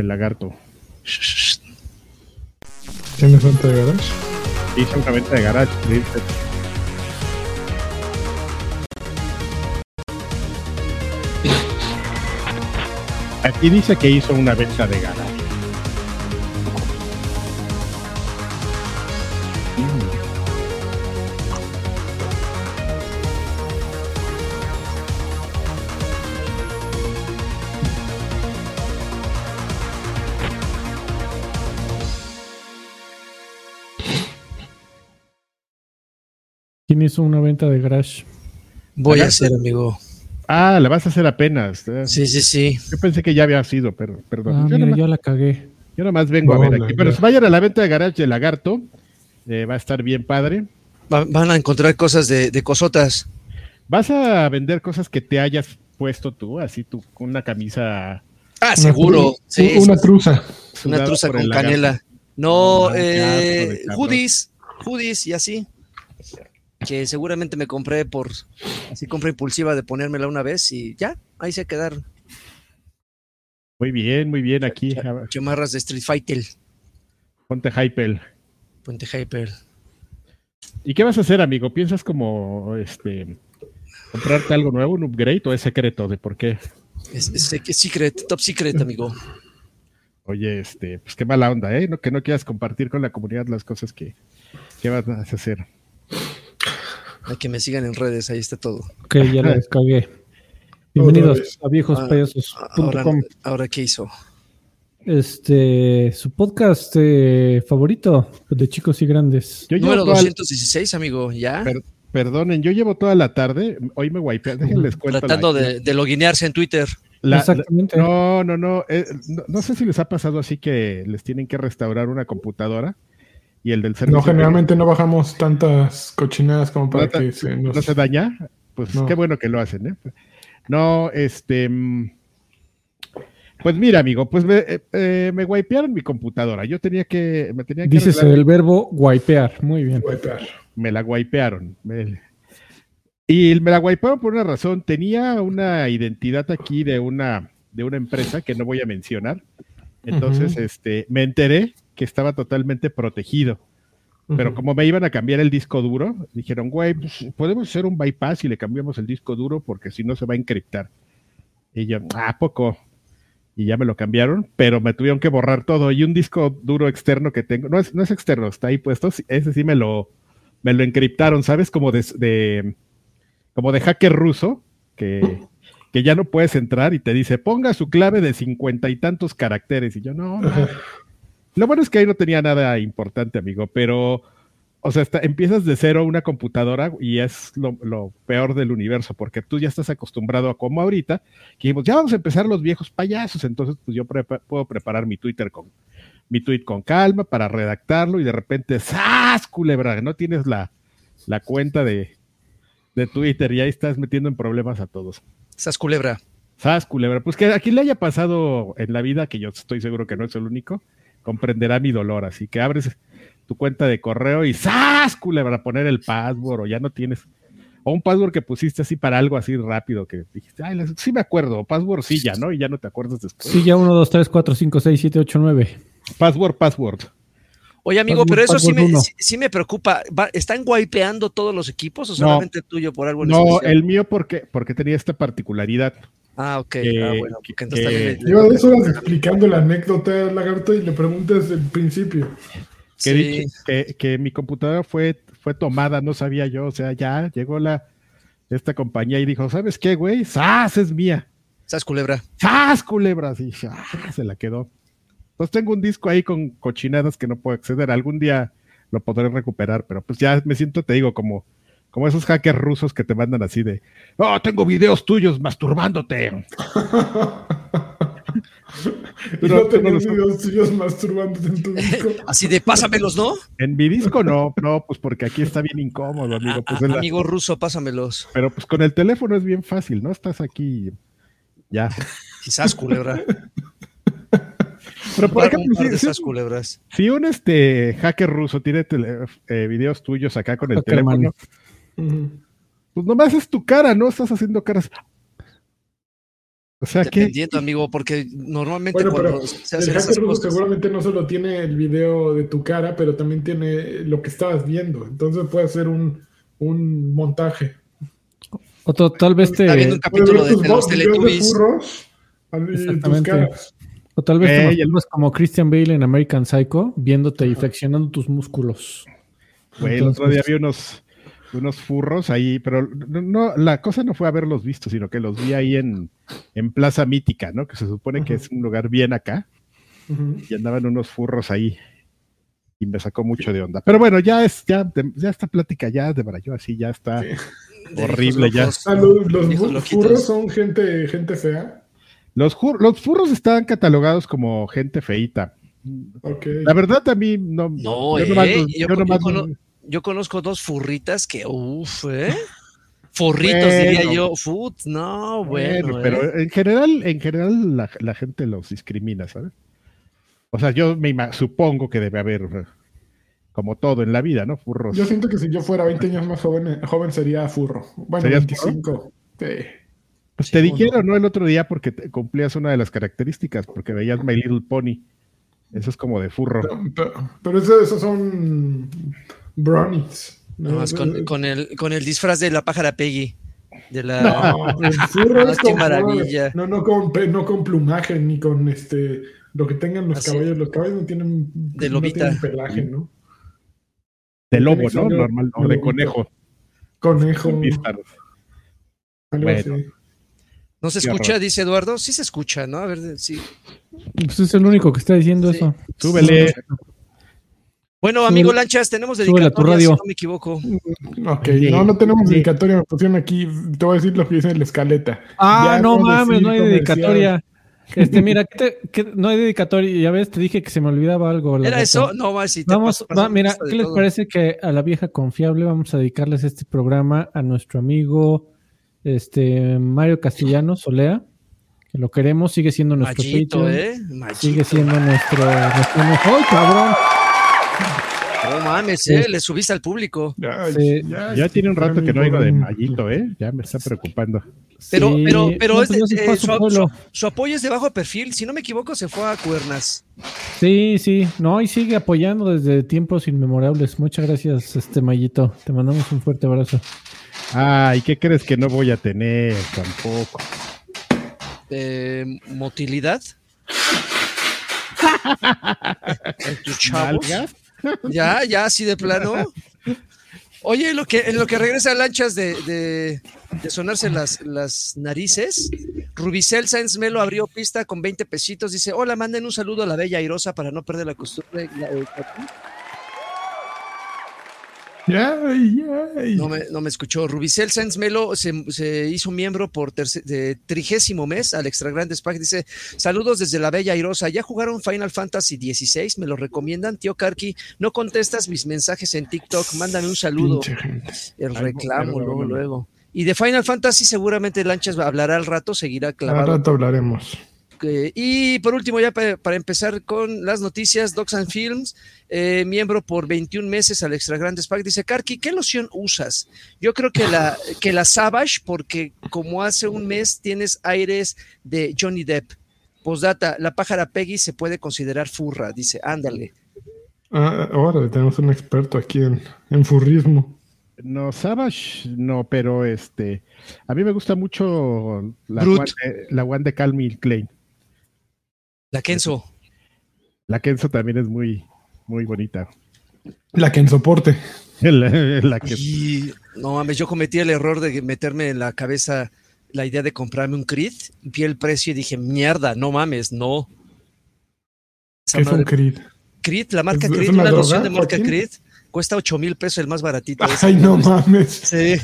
del lagarto. ¿Tienes venta de garage? Hice una venta de garage. Aquí dice que hizo una venta de garage. ¿Quién hizo una venta de garage? Voy a hacer, amigo. Ah, la vas a hacer apenas. eh. Sí, sí, sí. Yo pensé que ya había sido, pero perdón. Ah, yo, mira, nomás, yo la cagué. yo nomás vengo a ver aquí. Pero si vayan a la venta de garage de lagarto, eh, va a estar bien padre. Va- van a encontrar cosas de, de cosotas. ¿Vas a vender cosas que te hayas puesto tú? Así tú, con una camisa Ah, seguro. Sí, una truza. una truza con canela. No, Ah, eh, hoodies, hoodies y así. Que seguramente me compré por, así compra impulsiva de ponérmela una vez y ya, ahí se quedaron. Muy bien, muy bien. Aquí, Chamarras de Street Fighter, ponte Hypel. Puente Hyper. ¿Y qué vas a hacer, amigo? ¿Piensas como este comprarte algo nuevo, un upgrade o es secreto de por qué? Es, es sec- secret, top secret, amigo. Oye, este, pues qué mala onda, ¿eh? No, que no quieras compartir con la comunidad las cosas que, que vas a hacer. Hay que me sigan en redes, ahí está todo. Ok, ya la descargué. Bienvenidos a viejospayasos.com. Ahora, ahora ¿qué hizo? Este, su podcast eh, favorito de chicos y grandes. Yo llevo Número toda- 216, amigo, ya. Per- perdonen, yo llevo toda la tarde, hoy me wipeé, déjenles cuento. la- Tratando de, de loguinearse en Twitter. la- Exactamente. la- no, no, no, eh, no, no sé si les ha pasado así que les tienen que restaurar una computadora y el del servicio. No, generalmente no bajamos tantas cochinadas como para ¿No te- que se nos... ¿No se daña? Pues No. qué bueno que lo hacen, ¿eh? No, este. Pues mira, amigo, pues me, eh, eh, me wipearon mi computadora. Yo tenía que. Me tenía que Dices arreglar- el verbo wipear. Muy bien. Wipear. me la wipearon. Me- y me la wipearon por una razón. Tenía una identidad aquí de una, de una empresa que no voy a mencionar. Entonces, este, me enteré que estaba totalmente protegido. Pero como me iban a cambiar el disco duro, dijeron, güey, pues, podemos hacer un bypass y le cambiamos el disco duro porque si no se va a encriptar. Y yo, ¿a poco? Y ya me lo cambiaron, pero me tuvieron que borrar todo. Y un disco duro externo que tengo, no es, no es externo, está ahí puesto, ese sí me lo, me lo encriptaron, ¿sabes? Como de, de- como de hacker ruso, que, que ya no puedes entrar y te dice, ponga su clave de cincuenta y tantos caracteres. Y yo, no, no. Lo bueno es que ahí no tenía nada importante, amigo, pero, o sea, está- empiezas de cero una computadora y es lo, lo peor del universo, porque tú ya estás acostumbrado a como ahorita, que dijimos, ya vamos a empezar los viejos payasos, entonces pues yo prepa- puedo preparar mi Twitter con mi tweet con calma para redactarlo y de repente, ¡zas, culebra! No tienes la, la cuenta de, de Twitter y ahí estás metiendo en problemas a todos. Esas culebra. ¡Zas, culebra! Pues que a quien le haya pasado en la vida, que yo estoy seguro que no es el único, comprenderá mi dolor. Así que abres tu cuenta de correo y ¡zas, culebra! Poner el password o ya no tienes. O un password que pusiste así para algo así rápido que dijiste, ay, sí me acuerdo, password sí ya, ¿no? Y ya no te acuerdas después. Sí, ya 1, 2, 3, 4, 5, 6, 7, 8, 9. Password, password. Oye, amigo, Password, pero eso sí me, sí, sí me preocupa. Va- ¿Están wipeando todos los equipos o solamente el tuyo por algo en No, especial? el mío porque, porque tenía esta particularidad. Ah, ok. que- ah, bueno, porque entonces que- también le- Lleva dos horas explicando la anécdota al lagarto y le preguntas el principio. Que, Sí. dije que, que mi computadora fue, fue tomada, no sabía yo, o sea, ya llegó la esta compañía y dijo, ¿sabes qué, güey? ¡Sas! Es mía. ¿Sabes, culebra? ¡Sas, culebras! Y dije, "Ah", se la quedó. Entonces tengo un disco ahí con cochinadas que no puedo acceder. Algún día lo podré recuperar, pero pues ya me siento, te digo, como, como esos hackers rusos que te mandan así de, oh, tengo videos tuyos masturbándote. Y no los- videos tuyos masturbándote en tu disco. Así de pásamelos, ¿no? En mi disco no, no, pues porque aquí está bien incómodo, amigo. Pues a- es la- amigo ruso, pásamelos. Pero pues con el teléfono es bien fácil, ¿no? Estás aquí ya. Quizás, culebra. Pero por ejemplo, si, esas culebras. si un este hacker ruso tiene tele- eh, videos tuyos acá con el teléfono, Pues nomás es tu cara, ¿no? Estás haciendo caras. O sea que amigo, porque normalmente Bueno, cuando pero se hacen hacker cosas. seguramente no solo tiene el video de tu cara, pero también tiene lo que estabas viendo. Entonces puede ser un, un montaje. O to- tal vez Está viendo te, un capítulo de, los Teletubbies. Exactamente. caras. o tal vez te el- vuelvas como Christian Bale en American Psycho, viéndote y flexionando tus músculos. Güey, el otro Entonces- día vi unos, unos furros ahí, pero no, no, la cosa no fue haberlos visto, sino que los vi ahí en, en Plaza Mítica, ¿no? Que se supone que es un lugar bien acá, y andaban unos furros ahí. Y me sacó mucho de onda. Pero bueno, ya es, ya, ya esta plática ya de yo así, ya está. Sí. Horrible ya. Ah, los, los furros son gente, gente fea. Los, los furros estaban catalogados como gente feíta. Ok. La verdad a mí no. No, yo eh, nomás- yo, yo yo nomás- cono- yo conozco dos furritas que, uff, ¿eh? Forritos, Bueno. diría yo. Food, no, bueno. Bueno, pero ¿eh? en general, en general la, la gente los discrimina, ¿sabes? O sea, yo me supongo que debe haber, como todo en la vida, ¿no? Furros. Yo siento que si yo fuera 20 años más joven, eh, joven sería furro. Bueno, ¿Serías 25. Sí. Pues te dijeron, ¿no? El otro día porque te- cumplías una de las características, porque veías My Little Pony. Eso es como de furro. Pero, pero- pero eso- esos son brownies. ¿no? No, con, con el, con el disfraz de la pájara Peggy. De la. No, el furro Ah, es qué con maravilla. No, no con, no plumaje ni con este lo que tengan los Así. caballos. Los caballos no tienen, De no tienen pelaje, ¿no? De lobo, ¿no? Normal, o de de conejo. Conejo. Bueno. ¿No se escucha? Dice Eduardo. Sí se escucha, ¿no? A ver, sí. Pues es el único que está diciendo Sí. eso. Súbele. Bueno, amigo Lanchas, tenemos tu dedicatoria, si radio. no me equivoco. Ok, Sí. no, no tenemos Sí. dedicatoria. Me pusieron aquí. Te voy a decir lo que dice en la escaleta. Ah, Ya no no mames, decir no hay comercial. dedicatoria. Este, mira, ¿qué te- qué- no hay dedicatoria. Ya ves, te dije que se me olvidaba algo. la ¿Era neta. eso? No, más si te Vamos, va, mira, ¿qué les todo. parece que a la vieja confiable vamos a dedicarles este programa a nuestro amigo este Mario Castellanos Solea? Que lo queremos, sigue siendo nuestro Machito, Patreon, ¿eh? Machito. sigue siendo nuestro, nuestro ¡Ay, cabrón! No mames, ¿eh? Le subiste al público. Ya, Sí. Ya tiene un rato que no oigo de Mayito, ¿eh? Ya me está preocupando. Pero, Sí, pero, pero no, es de- eh, su su, pueblo. su- su apoyo es de bajo perfil. Si no me equivoco, se fue a Cuernas. Sí, sí, no, y sigue apoyando desde tiempos inmemorables. Muchas gracias, este Mayito. Te mandamos un fuerte abrazo. Ay, ¿qué crees que no voy a tener tampoco? Eh, motilidad. En tus chavos. ¿Nalgas? Ya, ya, así de plano. Oye, en lo que, en lo que regresa Lanchas de, de, sonarse las, las narices, Rubicel Sáenz Melo abrió pista con 20 pesitos. Dice: Hola, manden un saludo a la bella airosa para no perder la costumbre. La- eh, No me, no me escuchó. Rubicel Sáenz Melo se, se hizo miembro por terce- de trigésimo mes al Extra Grandes Pack. Dice: Saludos desde la Bella Airosa. ¿Ya jugaron Final Fantasy XVI? ¿Me lo recomiendan? Tío Karki, no contestas mis mensajes en TikTok. Mándame un saludo. El Ay, reclamo, luego, luego. Y de Final Fantasy seguramente Lanchas hablará al rato, seguirá Al clavado. rato hablaremos. Eh, y por último, ya pa- para, empezar con las noticias, Docs and Films, eh, miembro por 21 meses al Extra Grandes Pack, dice, Karki, ¿qué loción usas? Yo creo que la, que la Savage, porque como hace un mes tienes aires de Johnny Depp. Postdata, la pájara Peggy se puede considerar furra, dice, ándale. Ah, ahora tenemos un experto aquí en, en furrismo. No, Savage, no, pero este. A mí me gusta mucho la, one de, la one de Calvin Klein. La Kenzo. La Kenzo también es muy, muy bonita. La que en soporte. La, la que, Y no mames, yo cometí el error de meterme en la cabeza la idea de comprarme un Creed, vi el precio y dije, mierda, no mames, no. Esa ¿Qué es un madre- Creed? Creed, la marca ¿Es- es Creed, una una loción de marca Joaquín? Creed, cuesta 8 mil pesos el más baratito. ese. Ay, no mames. Sí.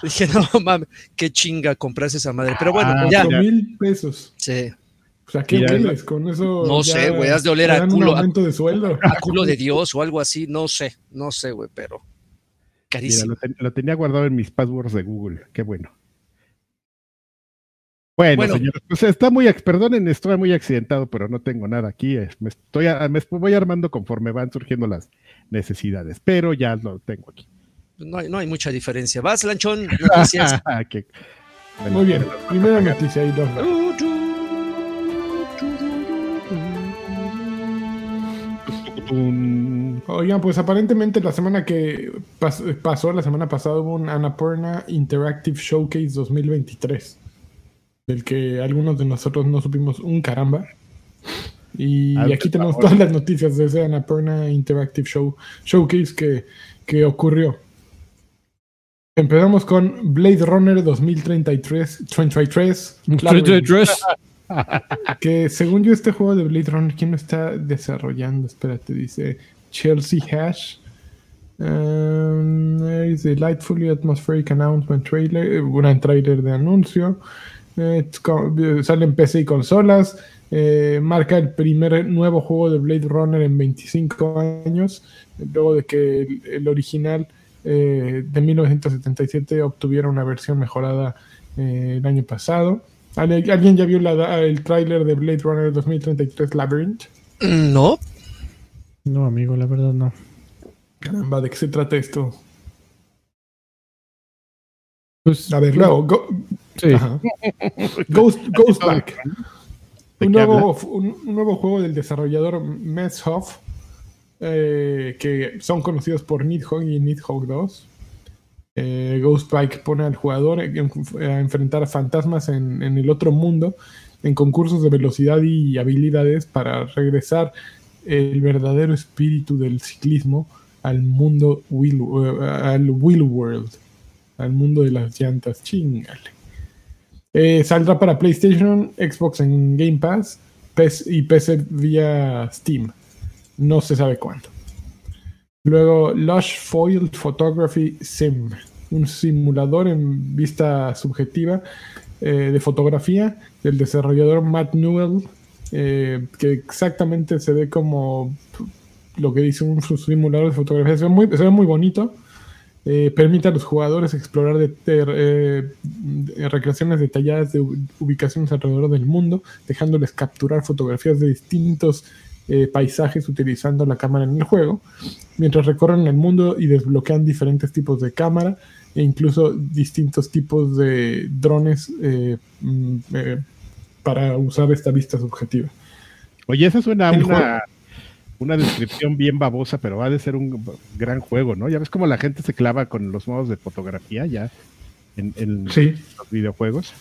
Dije, no mames, qué chinga comprarse esa madre. Pero bueno, Ah, ya. Ocho mil pesos. Sí. O sea, ¿qué Mira, hueles? Con eso. No ya sé, güey, has de oler a culo, Un de sueldo. A culo de Dios o algo así, no sé, no sé, güey, pero mira, carísimo. lo, ten- lo tenía guardado en mis passwords de Google. Qué bueno. Bueno, Bueno. señores, pues está muy, perdonen, estoy muy accidentado, pero no tengo nada aquí. Me estoy, me voy armando conforme van surgiendo las necesidades, pero ya lo tengo aquí. No hay, no hay mucha diferencia. Vas, Lanchón, noticias. Bueno, Muy bien. Primera noticia ahí, dos. Un- Oigan, pues aparentemente la semana que pas- pasó, la semana pasada, hubo un Annapurna Interactive Showcase 2023, del que algunos de nosotros no supimos un caramba. Y Hazme aquí tenemos todas las noticias de ese Annapurna Interactive Show, Showcase que, que ocurrió. Empezamos con Blade Runner 2033, 33, Labyrinth, que según yo este juego de Blade Runner, ¿quién lo está desarrollando? Espérate, dice Chelsea Hash. Um, there is delightfully atmospheric announcement trailer, eh, un trailer de anuncio. Eh, eh, sale en PC y consolas. marca el primer nuevo juego de Blade Runner en 25 años, luego de que el, el original eh, de 1977 obtuviera una versión mejorada el año pasado. ¿Al- ¿Alguien ya vio la- el tráiler de Blade Runner 2033 Labyrinth? No, No, amigo, la verdad no. Caramba, ¿de qué se trata esto? Pues, A ver, luego, go- sí. Ajá. Ghost, Ghost Back. ¿De Un qué nuevo, un, un nuevo juego del desarrollador Messhoff, eh, que son conocidos por Nidhogg y Nidhogg 2. Eh, Ghost Bike pone al jugador a enfrentar a fantasmas en, el otro mundo en concursos de velocidad y habilidades para regresar el verdadero espíritu del ciclismo al mundo Wheel, eh, al Wheel World, al mundo de las llantas. Chingale. Eh, saldrá para PlayStation, Xbox en Game Pass y PC vía Steam. No se sabe cuándo. Luego, Lush Foiled Photography Sim, un simulador en vista subjetiva eh, de fotografía del desarrollador Matt Newell, eh, que exactamente se ve como lo que dice un simulador de fotografía. Se ve muy, se muy bonito. Eh, permite a los jugadores explorar recreaciones detalladas de ubicaciones alrededor del mundo, dejándoles capturar fotografías de distintos eh, paisajes utilizando la cámara en el juego, mientras recorren el mundo y desbloquean diferentes tipos de cámara e incluso distintos tipos de drones eh, mm, eh, para usar esta vista subjetiva. Oye, esa suena El una, una descripción bien babosa, pero va de ser un gran juego, ¿no? Ya ves cómo la gente se clava con los modos de fotografía ya en, en Sí, los videojuegos.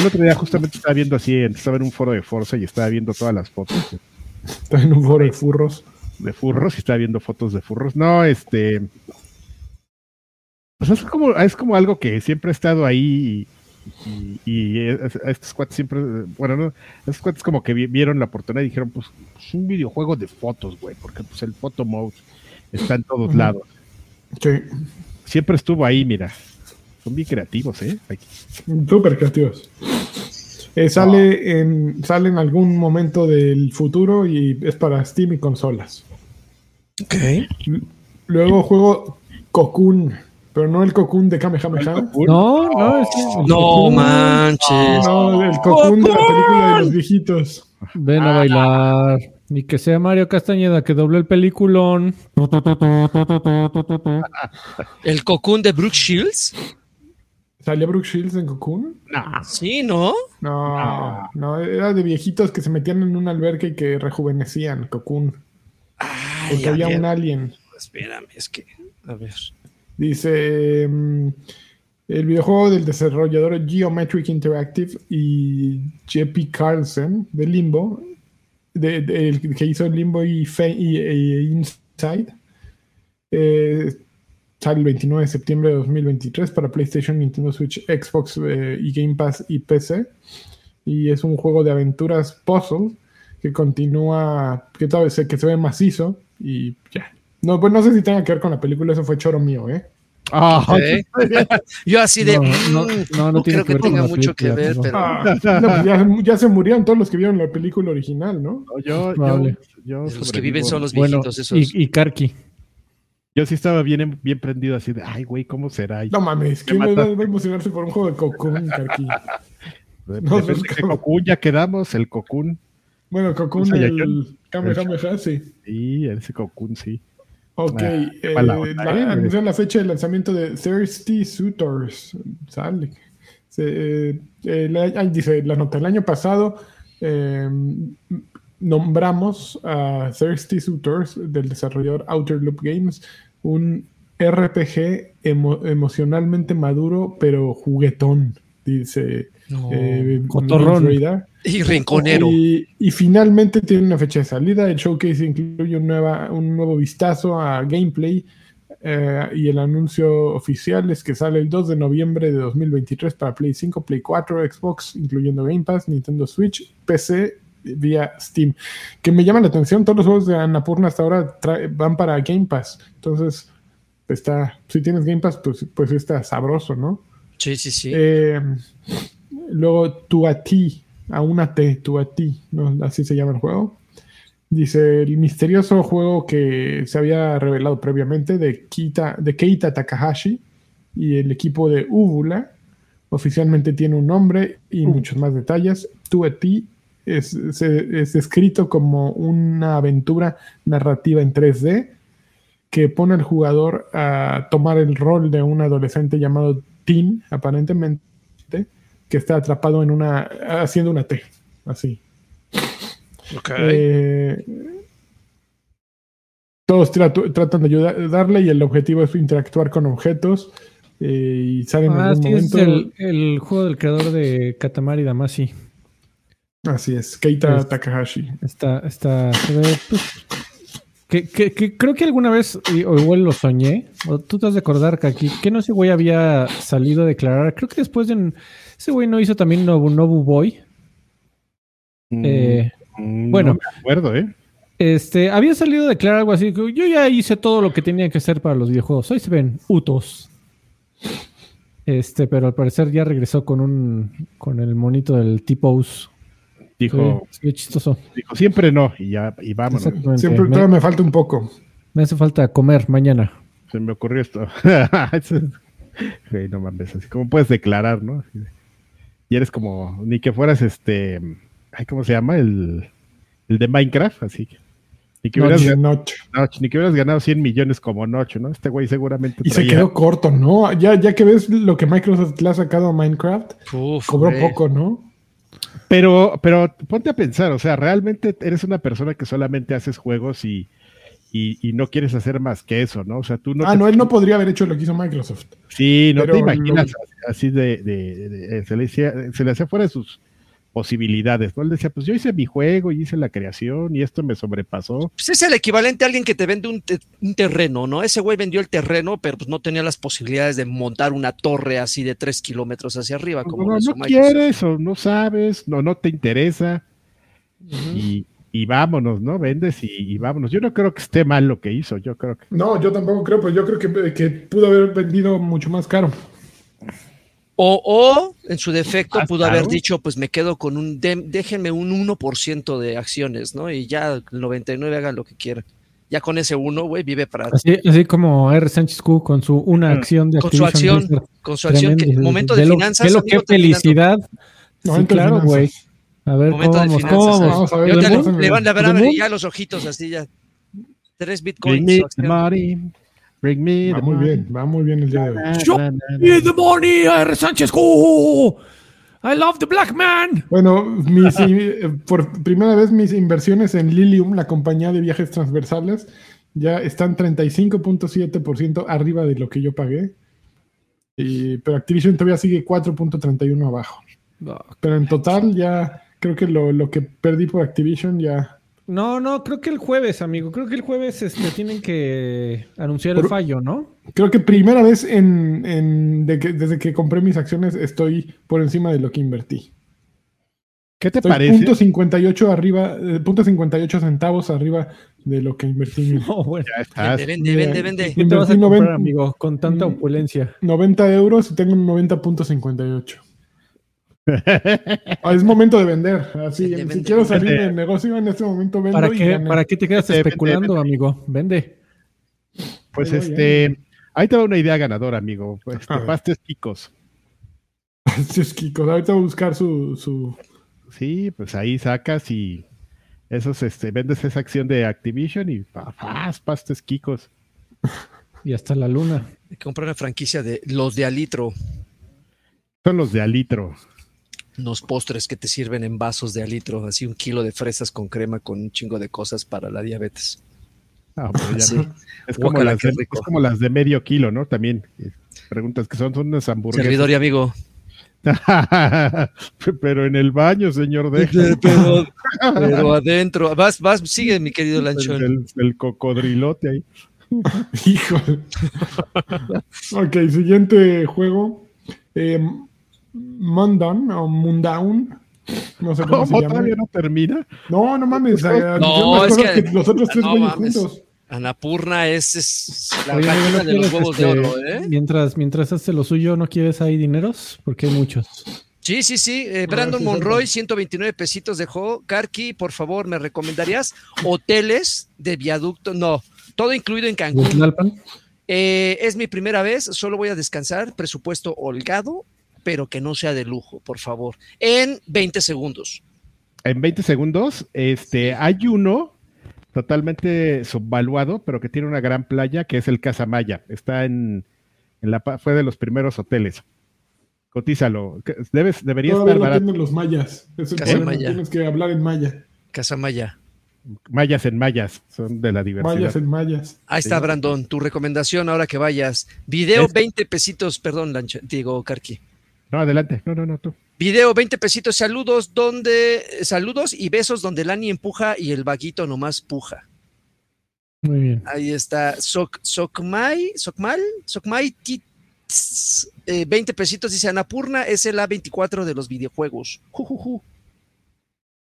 El otro día justamente estaba viendo así, estaba en un foro de Forza y estaba viendo todas las fotos está en un foro de furros. de furros y estaba viendo fotos de furros. No, este. Pues es como, es como algo que siempre ha estado ahí y, y- y es- a estos cuates siempre, bueno, no, estos cuates como que vi- vieron la oportunidad y dijeron, pues, pues un videojuego de fotos, güey, porque pues el photo mode está en todos lados. Sí, Siempre estuvo ahí, mira. Son bien creativos, ¿eh? Súper creativos. Eh, sale, en, sale en algún momento del futuro y es para Steam y consolas. ok. Luego juego Cocoon, pero no el Cocoon de Kamehameha. No, no, es el No Cocoon. manches. No, el Cocoon de la película de los viejitos. Ven a bailar. Ni que sea Mario Castañeda que dobló el peliculón. ¿El cocoon de Brooke Shields? ¿Salía Brooke Shields en Cocoon? no. Sí, ¿no? No, no, era de viejitos que se metían en una alberca y que rejuvenecían Cocoon. Ay, Porque había ver, un alien. Espérame, es que. A ver. Dice mm, el videojuego del desarrollador Geometric Interactive y JP Carlsen de Limbo, de, de- el que hizo Limbo y, Fe- y- e Inside, eh, sale el 29 de septiembre de 2023 para PlayStation, Nintendo Switch, Xbox eh, y Game Pass y PC. Y es un juego de aventuras puzzle que continúa, que tal vez que se ve macizo y ya. No, pues no sé si tenga que ver con la película, eso fue choro mío, ¿eh? Ah, Ok. Yo así de. No, mm, no, no, no creo que tenga mucho que ver, pero. Ah, no, pues ya, ya se murieron todos los que vieron la película original, ¿no? no, yo, yo, Los que viven son los Bueno, viejitos esos. y, y Karki. Yo sí estaba bien, bien prendido así de, ay, güey, ¿cómo será? Y No mames, ¿quién va a emocionarse por un juego de Cocoon, de- no, de ¿cómo? Cocoon ya quedamos, el Cocoon. Bueno, Cocoon, Saiyajin. el Kamehameha, sí. Sí, ese Cocoon, sí. Ok, Ah, eh, la- eh. la fecha de lanzamiento de Thirsty Suitors. Sale. Se, eh, el- dice la nota. El año pasado, eh, nombramos a Thirsty Suitors del desarrollador Outer Loop Games, un RPG emo- emocionalmente maduro pero juguetón, dice No. eh, cotorrón. Y rinconero. Y, y finalmente tiene una fecha de salida. El showcase incluye un, nueva, un nuevo vistazo a gameplay eh, y el anuncio oficial es que sale el 2 de noviembre de 2023 para Play 5, Play 4, Xbox, incluyendo Game Pass, Nintendo Switch, PC vía Steam. Que me llama la atención, todos los juegos de Annapurna hasta ahora van para Game Pass. Entonces, está, si tienes Game Pass, pues, pues está sabroso, ¿no? Sí, sí, sí. Eh, luego, tú a ti, a una T, tú a ti, ¿no? así se llama el juego. Dice el misterioso juego que se había revelado previamente de, Kita, de Keita Takahashi y el equipo de Ubula. Oficialmente tiene un nombre y muchos más detalles. Tú a ti es, es descrito como una aventura narrativa en 3D que pone al jugador a tomar el rol de un adolescente llamado Teen, aparentemente, que está atrapado en una. haciendo una T. Así. Eh, todos tratan de ayudarle y el objetivo es interactuar con objetos. eh, y sale en Ah, algún sí, es momento. el, el juego del creador de Katamari Damacy. Así es, Keita Es- Takahashi. Está, está, se ve, pues, que, que- que creo que alguna vez, o igual lo soñé, o tú te has de acordar que aquí, que no ese güey había salido a declarar, creo que después de, un- ese güey no hizo también Nobu, Nobu Boy. Eh, Mm, bueno. No me acuerdo, ¿eh? Este, había salido a declarar algo así, que yo ya hice todo lo que tenía que hacer para los videojuegos. Hoy se ven utos. Este, pero al parecer ya regresó con un, con el monito del T-Pose. Dijo, Sí, sí, chistoso. dijo, siempre no, y ya, y vámonos. Siempre Me- todavía me falta un poco. me hace falta comer mañana. Se me ocurrió esto. Güey, no mames, así como puedes declarar, ¿no? Y eres como, ni que fueras este, ay, ¿cómo se llama? El, el de Minecraft, así que. Ni que, hubieras, Noche, gan- noche. Notch, ni que hubieras ganado 100 millones como Noche, ¿no? Este güey seguramente Y se quedó corto, ¿no? Ya, ya que ves lo que Microsoft le ha sacado a Minecraft, Uf, cobró güey. poco, ¿no? Pero, pero ponte a pensar, o sea, realmente eres una persona que solamente haces juegos y, y, y no quieres hacer más que eso, ¿no? O sea, tú no. ah, te- no, él no podría haber hecho lo que hizo Microsoft. Sí, no te imaginas lo- así de, de- de- se, le hacía, se le hacía fuera de sus posibilidades, ¿no? Él decía, pues yo hice mi juego y hice la creación y esto me sobrepasó. Pues es el equivalente a alguien que te vende un, te- un terreno, ¿no? Ese güey vendió el terreno, pero pues no tenía las posibilidades de montar una torre así de tres kilómetros hacia arriba, como no, no Microsoft. quieres o no sabes, no, no te interesa y, y vámonos, ¿no? Vendes y, y vámonos. Yo no creo que esté mal lo que hizo, yo creo que... No, yo tampoco creo, pero yo creo que, que pudo haber vendido mucho más caro. O, o, en su defecto, Ah, pudo haber claro. dicho, pues me quedo con un, de- déjenme un 1% de acciones, ¿no? Y ya el 99 hagan lo que quieran. Ya con ese uno, güey, vive para, Así, así como R. Sánchez Q con su una Mm. acción de con su Activision acción, Blizzard. con su acción, que, momento de lo- finanzas. lo amigo, qué felicidad. Sí, Momento de claro, finanzas. güey. A ver, ¿cómo Momento de vamos? ¿Cómo vamos? Vamos a ver, a le, ver. le van a ver, ¿De a ver, Moon? y ya los ojitos así ya. Tres bitcoins. Bring me Va the muy money. bien, va muy bien el día de hoy. Show me the money, R. Sánchez Q. I love the black man. Bueno, mis, eh, por primera vez mis inversiones en Lilium, la compañía de viajes transversales, ya están 35.7% arriba de lo que yo pagué. Y- pero Activision todavía sigue 4.31 abajo. Pero en total ya creo que lo, lo que perdí por Activision ya... No, no, creo que el jueves, amigo. Creo que el jueves este, tienen que anunciar el fallo, ¿no? Creo que primera vez en, en- de que- desde que compré mis acciones estoy por encima de lo que invertí. ¿Qué te Estoy parece? punto 58 arriba, eh, punto 58 centavos arriba de lo que invertí. No, bueno. Ya estás. Vende, vende, vende, vende. ¿Qué te vas a comprar, 90 amigo? Con tanta Mm. opulencia. 90 euros y tengo un 90.58. Ah, es momento de vender. Así, Vende, si vende, quiero vende. salir del negocio, en este momento vendo ¿Para y qué, gané. ¿Para qué te quedas especulando, vende. amigo? Vende. Pues este, ahí te va una idea ganadora, amigo. Pues, A te ver. pastes Kikos. Ahorita voy a buscar su... su... Sí, pues ahí sacas y esos, este, vendes esa acción de Activision y pastes Kikos. Y hasta la luna. Hay que comprar una franquicia de los de Alitro. Son los de Alitro. Unos postres que te sirven en vasos de alitro, así un kilo de fresas con crema con un chingo de cosas para la diabetes. Ah, pero ya Sí. no. Es como, las de, es como las de medio kilo, ¿no? También. eh, Preguntas que son, son unas hamburguesas. Servidor y amigo. pero en el baño, señor, deja. pero, pero adentro. Vas, vas, sigue, mi querido el, Lanchón. el- el cocodrilote ahí. Híjole. ok, siguiente juego. Eh, Mundown o Mundown. No sé cómo se ¿Cómo llama. todavía no termina? No, no mames. eh, No, es que- que los otros tres no mames. juntos. Anapurna es, es la Oye, gallina ¿no de los huevos de este, oro, ¿eh? Mientras, mientras hace lo suyo, ¿no quieres ahí dineros? Porque hay muchos. Sí, sí, sí. eh, Brandon sí, Monroy, sí. 129 pesitos dejó. Karki, por favor, ¿me recomendarías hoteles de viaducto? No, todo incluido en Cancún. Eh, es mi primera vez, solo voy a descansar, presupuesto holgado, pero que no sea de lujo, por favor. En 20 segundos. En 20 segundos, este, hay uno totalmente subvaluado, pero que tiene una gran playa, que es el Casa Maya. Está en, en la, pa- fue de los primeros hoteles. Cotízalo. Debes, debería Todavía estar lo barato. tienen los mayas. Es el Casa problema, maya. Tienes que hablar en maya. Casamaya. Mayas en mayas, son de la diversidad. Mayas en mayas. Ahí está. Brandon, tu recomendación ahora que vayas. Video, Es- 20 pesitos, perdón, Lancha, digo, Karki. No, adelante. No, no, no, tú. Video, 20 pesitos, saludos, donde, saludos y besos donde Lani empuja y el vaguito nomás puja. Muy bien. Ahí está, Soc, Socmai, Socmal, Socmai Tits, eh, 20 pesitos, dice Anapurna, es el A24 de los videojuegos. Ju, ju, ju.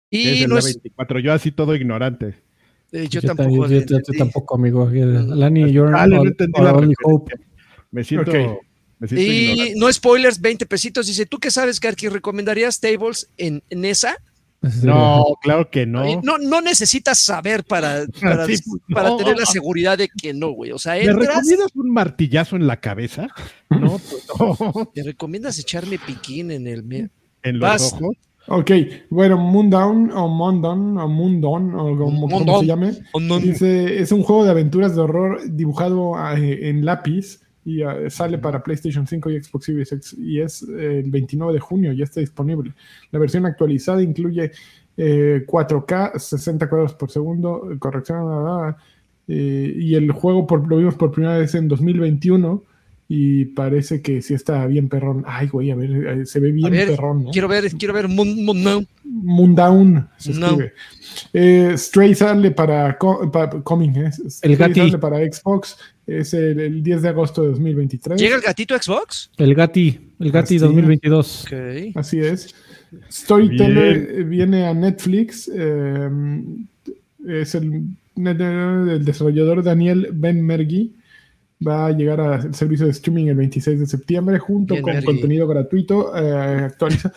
Es Y el no es, 24. Yo así todo ignorante. eh, yo, Yo, tampoco. también, yo- yo- yo tampoco, amigo. Mm. Lani, Dale, no entendí la only referencia. hope. Me siento, Ok. Y ignorante. no spoilers, 20 pesitos. Dice, ¿tú qué sabes, Karki? ¿Recomendarías tables en NESA? No, claro que no. No, no necesitas saber para, para, Sí, para no. tener la seguridad de que no, güey. O sea, ¿Me entras, recomiendas un martillazo en la cabeza? No, pues, no. te recomiendas echarme piquín en el... En los Vas. ojos. Ok, bueno, Moondown o Mundown o Moondown o como, como se llame. Dice, es un juego de aventuras de horror dibujado eh, en lápiz y eh, sale para PlayStation 5 y Xbox Series X y es eh, el 29 de junio, ya está disponible. La versión actualizada incluye eh, 4K, 60 cuadros por segundo, corrección, bla, bla, eh, y el juego por, lo vimos por primera vez en 2021 y parece que sí está bien perrón. Ay, güey, a ver, eh, se ve bien ver, perrón. ¿no? quiero ver, quiero ver... Moon- Moon- no. Moondown se No. escribe. Eh, Stray sale para, co- pa- coming, ¿eh? Stray Gati. sale para Xbox. Es el, el 10 de agosto de 2023. ¿Llega el gatito a Xbox? El Gati, el Gati Hostia. 2022. Ok. Así es. Storyteller viene a Netflix. eh, es el, el desarrollador Daniel Ben Mergui. Va a llegar al servicio de streaming el 26 de septiembre junto Bien, con Mergui. contenido gratuito. eh, actualiza.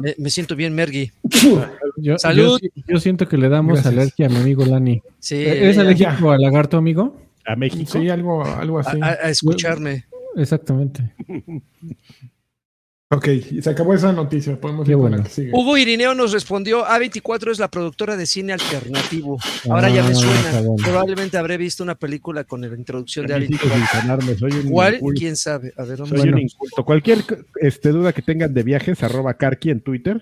Me, me siento bien, Mergui. Yo, Salud. Yo, yo siento que le damos Gracias. alergia a mi amigo Lani. Sí, ¿Eres ya- alérgico al lagarto, amigo? A México. Sí, algo, algo a, así. a- a escucharme. Exactamente. Ok, se acabó esa noticia. Podemos Qué ir con bueno. la que sigue. Hugo Irineo nos respondió, A24 es la productora de cine alternativo. Ahora ya me Ah, suena. bueno. Probablemente habré visto una película con la introducción de A mí sí, A24. sin sanarme, soy un ¿Cuál? inculto, ¿Quién sabe? A ver, soy un inculto. Cualquier este, duda que tengan de viajes, arroba Karki en Twitter.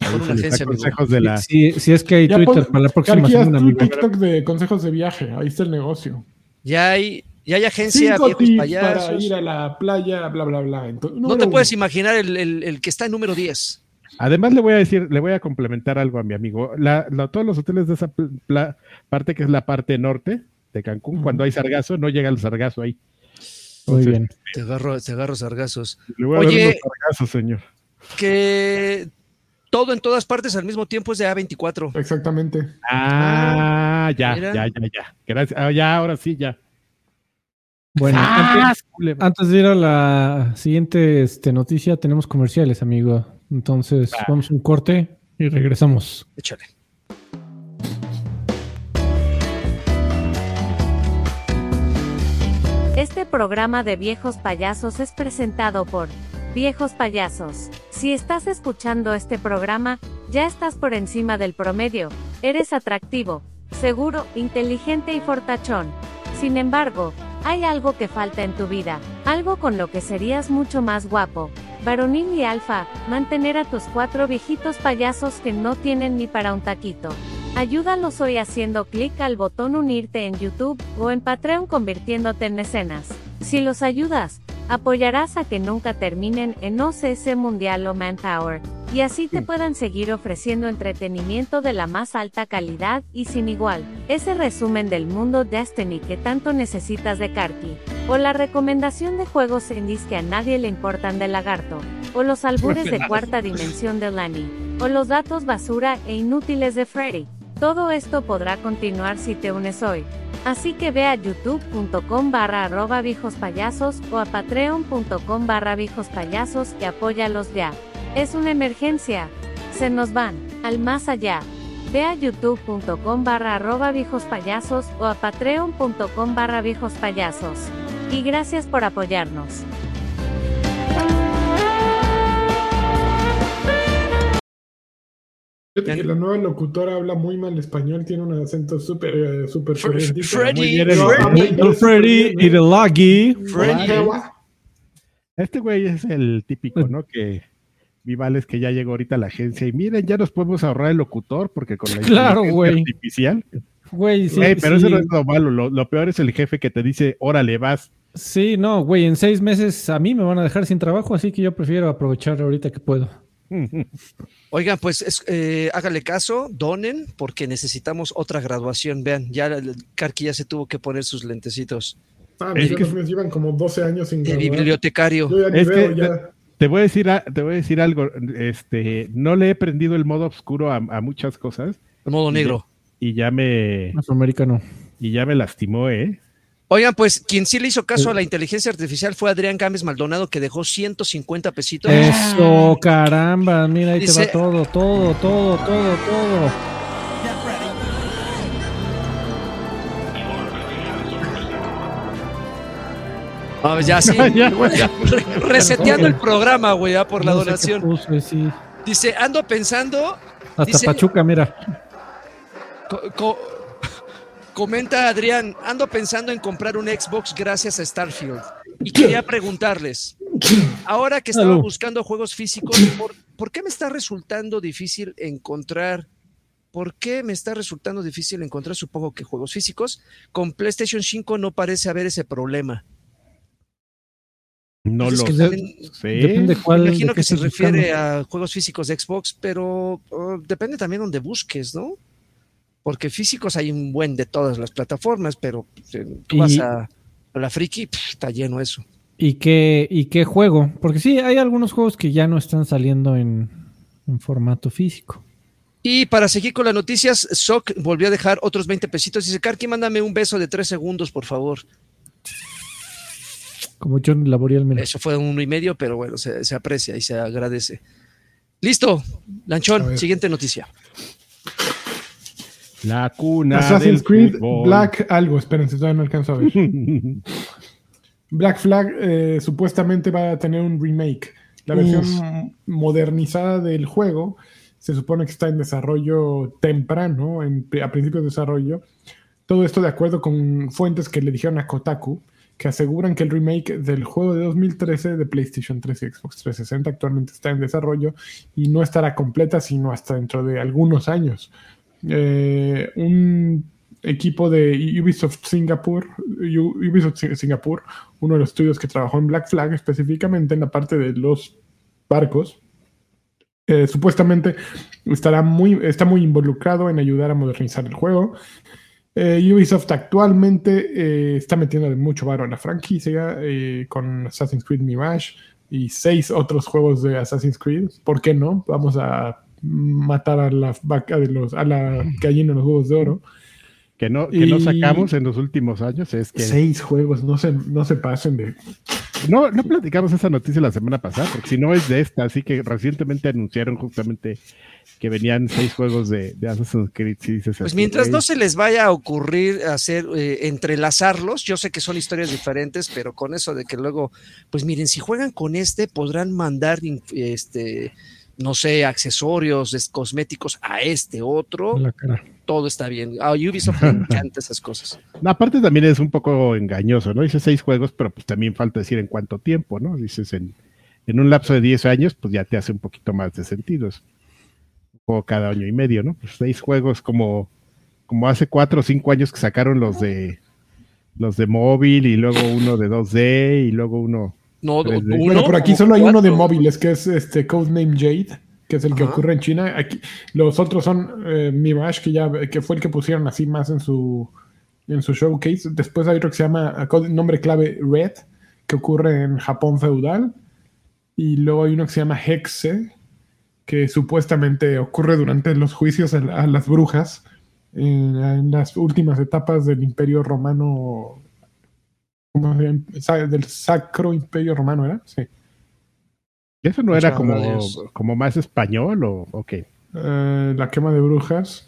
Una agencia, consejos de la... Si, si es que hay Ya Twitter pon- para la próxima haz semana. TikTok de consejos de viaje. Ahí está el negocio. Ya hay, ya hay agencia, Cinco viejos tips payasos. para ir a la playa, bla, bla, bla. Entonces, No te puedes imaginar el, el- el que está en número 10. Además le voy a decir, le voy a complementar algo a mi amigo. La- la- todos los hoteles de esa pl- pla- parte que es la parte norte de Cancún, cuando hay sargazo, no llega el sargazo ahí. Muy Entonces, bien. Te agarro, te agarro sargazos. Le voy a Oye. dar unos sargazos, señor. Que todo en todas partes al mismo tiempo es de A24. Exactamente. Ah, ya, mira. ya, ya, ya. Gracias. Ah, ya, ahora sí, ya. Bueno, Ah, antes, antes de ir a la siguiente este, noticia, tenemos comerciales, amigo. Entonces, Va. vamos a un corte y regresamos. Échale. Este programa de viejos payasos es presentado por Viejos Payasos. Si estás escuchando este programa, ya estás por encima del promedio. Eres atractivo, seguro, inteligente y fortachón. Sin embargo, hay algo que falta en tu vida, algo con lo que serías mucho más guapo. Varonil y Alfa, mantener a tus cuatro viejitos payasos que no tienen ni para un taquito. Ayúdalos hoy haciendo clic al botón unirte en YouTube o en Patreon convirtiéndote en mecenas. Si los ayudas, apoyarás a que nunca terminen en OCS Mundial o Manpower, y así te puedan seguir ofreciendo entretenimiento de la más alta calidad y sin igual. Ese resumen del mundo Destiny que tanto necesitas de Karki, o la recomendación de juegos indies que a nadie le importan de Lagarto, o los albures de cuarta dimensión de Lani, o los datos basura e inútiles de Freddy. Todo esto podrá continuar si te unes hoy. Así que ve a youtube.com barra arroba payasos o a patreon.com barra payasos y apóyalos ya. Es una emergencia. Se nos van, al más allá. Ve a youtube.com barra arroba payasos o a patreon.com barra payasos. Y gracias por apoyarnos. Fíjate que la nueva locutora habla muy mal español, tiene un acento súper eh, súper Fre- corrientito. Freddy, mí- El Freddy y Loggy. Freddy. Este güey es el típico, ¿no? Que Vivales que ya llegó ahorita a la agencia y miren, ya nos podemos ahorrar el locutor porque con la Claro, inteligencia artificial. Güey, sí, pero sí. eso no es lo malo, lo, lo peor es el jefe que te dice, órale, vas. Sí, no, güey, en seis meses a mí me van a dejar sin trabajo, así que yo prefiero aprovechar ahorita que puedo. Oigan, pues es- eh, hágale caso, donen, porque necesitamos otra graduación. Vean, ya el Karki ya se tuvo que poner sus lentecitos. Ah, Es mis que- míos llevan como 12 años sin El bibliotecario. Yo ya ni Es veo, que- ya. Te voy a decir, a- te voy a decir algo, este, no le he prendido el modo oscuro a, a muchas cosas En modo negro. y ya me, Afroamericano. y ya me lastimó, ¿eh? Oigan, pues quien sí le hizo caso a la inteligencia artificial fue Adrián Gámez Maldonado, que dejó 150 pesitos. Eso, caramba, mira, ahí te va todo, todo, todo, todo, todo. Ah, ya sí. Ya, güey. Re- reseteando el programa, güey, ya por la No donación. puso, eh, sí. Dice, ando pensando, Hasta Dice- Pachuca, mira. co- co- comenta Adrián, ando pensando en comprar un Xbox gracias a Starfield. Y quería preguntarles, ahora que estaba buscando juegos físicos, ¿por, por qué me está resultando difícil encontrar? ¿Por qué me está resultando difícil encontrar, supongo que juegos físicos? Con PlayStation 5 no parece haber ese problema. No Pues es lo que sé. Me cuál. imagino de que se refiere a juegos físicos de Xbox, pero uh, depende también donde busques, ¿no? Porque físicos hay un buen de todas las plataformas, pero eh, tú vas a, a la friki, pff, está lleno eso. ¿Y qué, ¿Y qué juego? Porque sí, hay algunos juegos que ya no están saliendo en, en formato físico. Y para seguir con las noticias, Sock volvió a dejar otros 20 pesitos. Dice, Karki, mándame un beso de tres segundos, por favor. Como John Laboriel, mira. Eso fue un uno y medio, pero bueno, se, se aprecia y se agradece. Listo, Lanchón, siguiente noticia. La cuna Assassin's del Creed fútbol. Black algo, espérense, todavía no alcanzo a ver. Black Flag eh, supuestamente va a tener un remake. La versión modernizada del juego se supone que está en desarrollo temprano, en- a principios de desarrollo. Todo esto de acuerdo con fuentes que le dijeron a Kotaku, que aseguran que el remake del juego de 2013 de PlayStation 3 y Xbox 360 actualmente está en desarrollo y no estará completa sino hasta dentro de algunos años. Eh, un equipo de Ubisoft Singapur, Ubisoft Sing- Singapur, uno de los estudios que trabajó en Black Flag, específicamente en la parte de los barcos, eh, supuestamente estará muy, está muy involucrado en ayudar a modernizar el juego. Eh, Ubisoft actualmente está metiendo mucho varo en la franquicia con Assassin's Creed Mirage y seis otros juegos de Assassin's Creed. ¿Por qué no? Vamos a matar a la vaca de los, a la gallina de los huevos de oro. que no, que no sacamos en los últimos años es que Seis juegos, no se, no se pasen de. no, no platicamos esa noticia la semana pasada, porque si no es de esta, así que recientemente anunciaron justamente que venían seis juegos de, de Assassin's Creed. sí, dices Pues así, mientras no se les vaya a ocurrir hacer eh, entrelazarlos, yo sé que son historias diferentes, pero con eso de que luego, pues miren, si juegan con este, podrán mandar este, no sé, accesorios, es- cosméticos a este otro, La cara. todo está bien. A Ubisoft le encanta esas cosas. Aparte también es un poco engañoso, ¿no? Dice seis juegos, pero pues también falta decir en cuánto tiempo, ¿no? Dices en, en un lapso de 10 años, pues ya te hace un poquito más de sentido. Un juego cada año y medio, ¿no? Pues seis juegos como, como hace cuatro o cinco años que sacaron los de los de móvil y luego uno de 2D y luego uno. No, uno, Bueno, por aquí solo hay uno de móviles, que es este Codename Jade, que es el que Ajá. ocurre en China. Aquí, los otros son eh, Mirage, que ya que fue el que pusieron así más en su en su showcase. Después hay otro que se llama code- nombre clave Red, que ocurre en Japón feudal. Y luego hay uno que se llama Hexe, que supuestamente ocurre durante los juicios a, la- a las brujas en, en las últimas etapas del Imperio Romano. Sa- Del Sacro Imperio Romano, ¿era? Sí. ¿Eso no era como, como más español o o qué? Eh, la quema de brujas,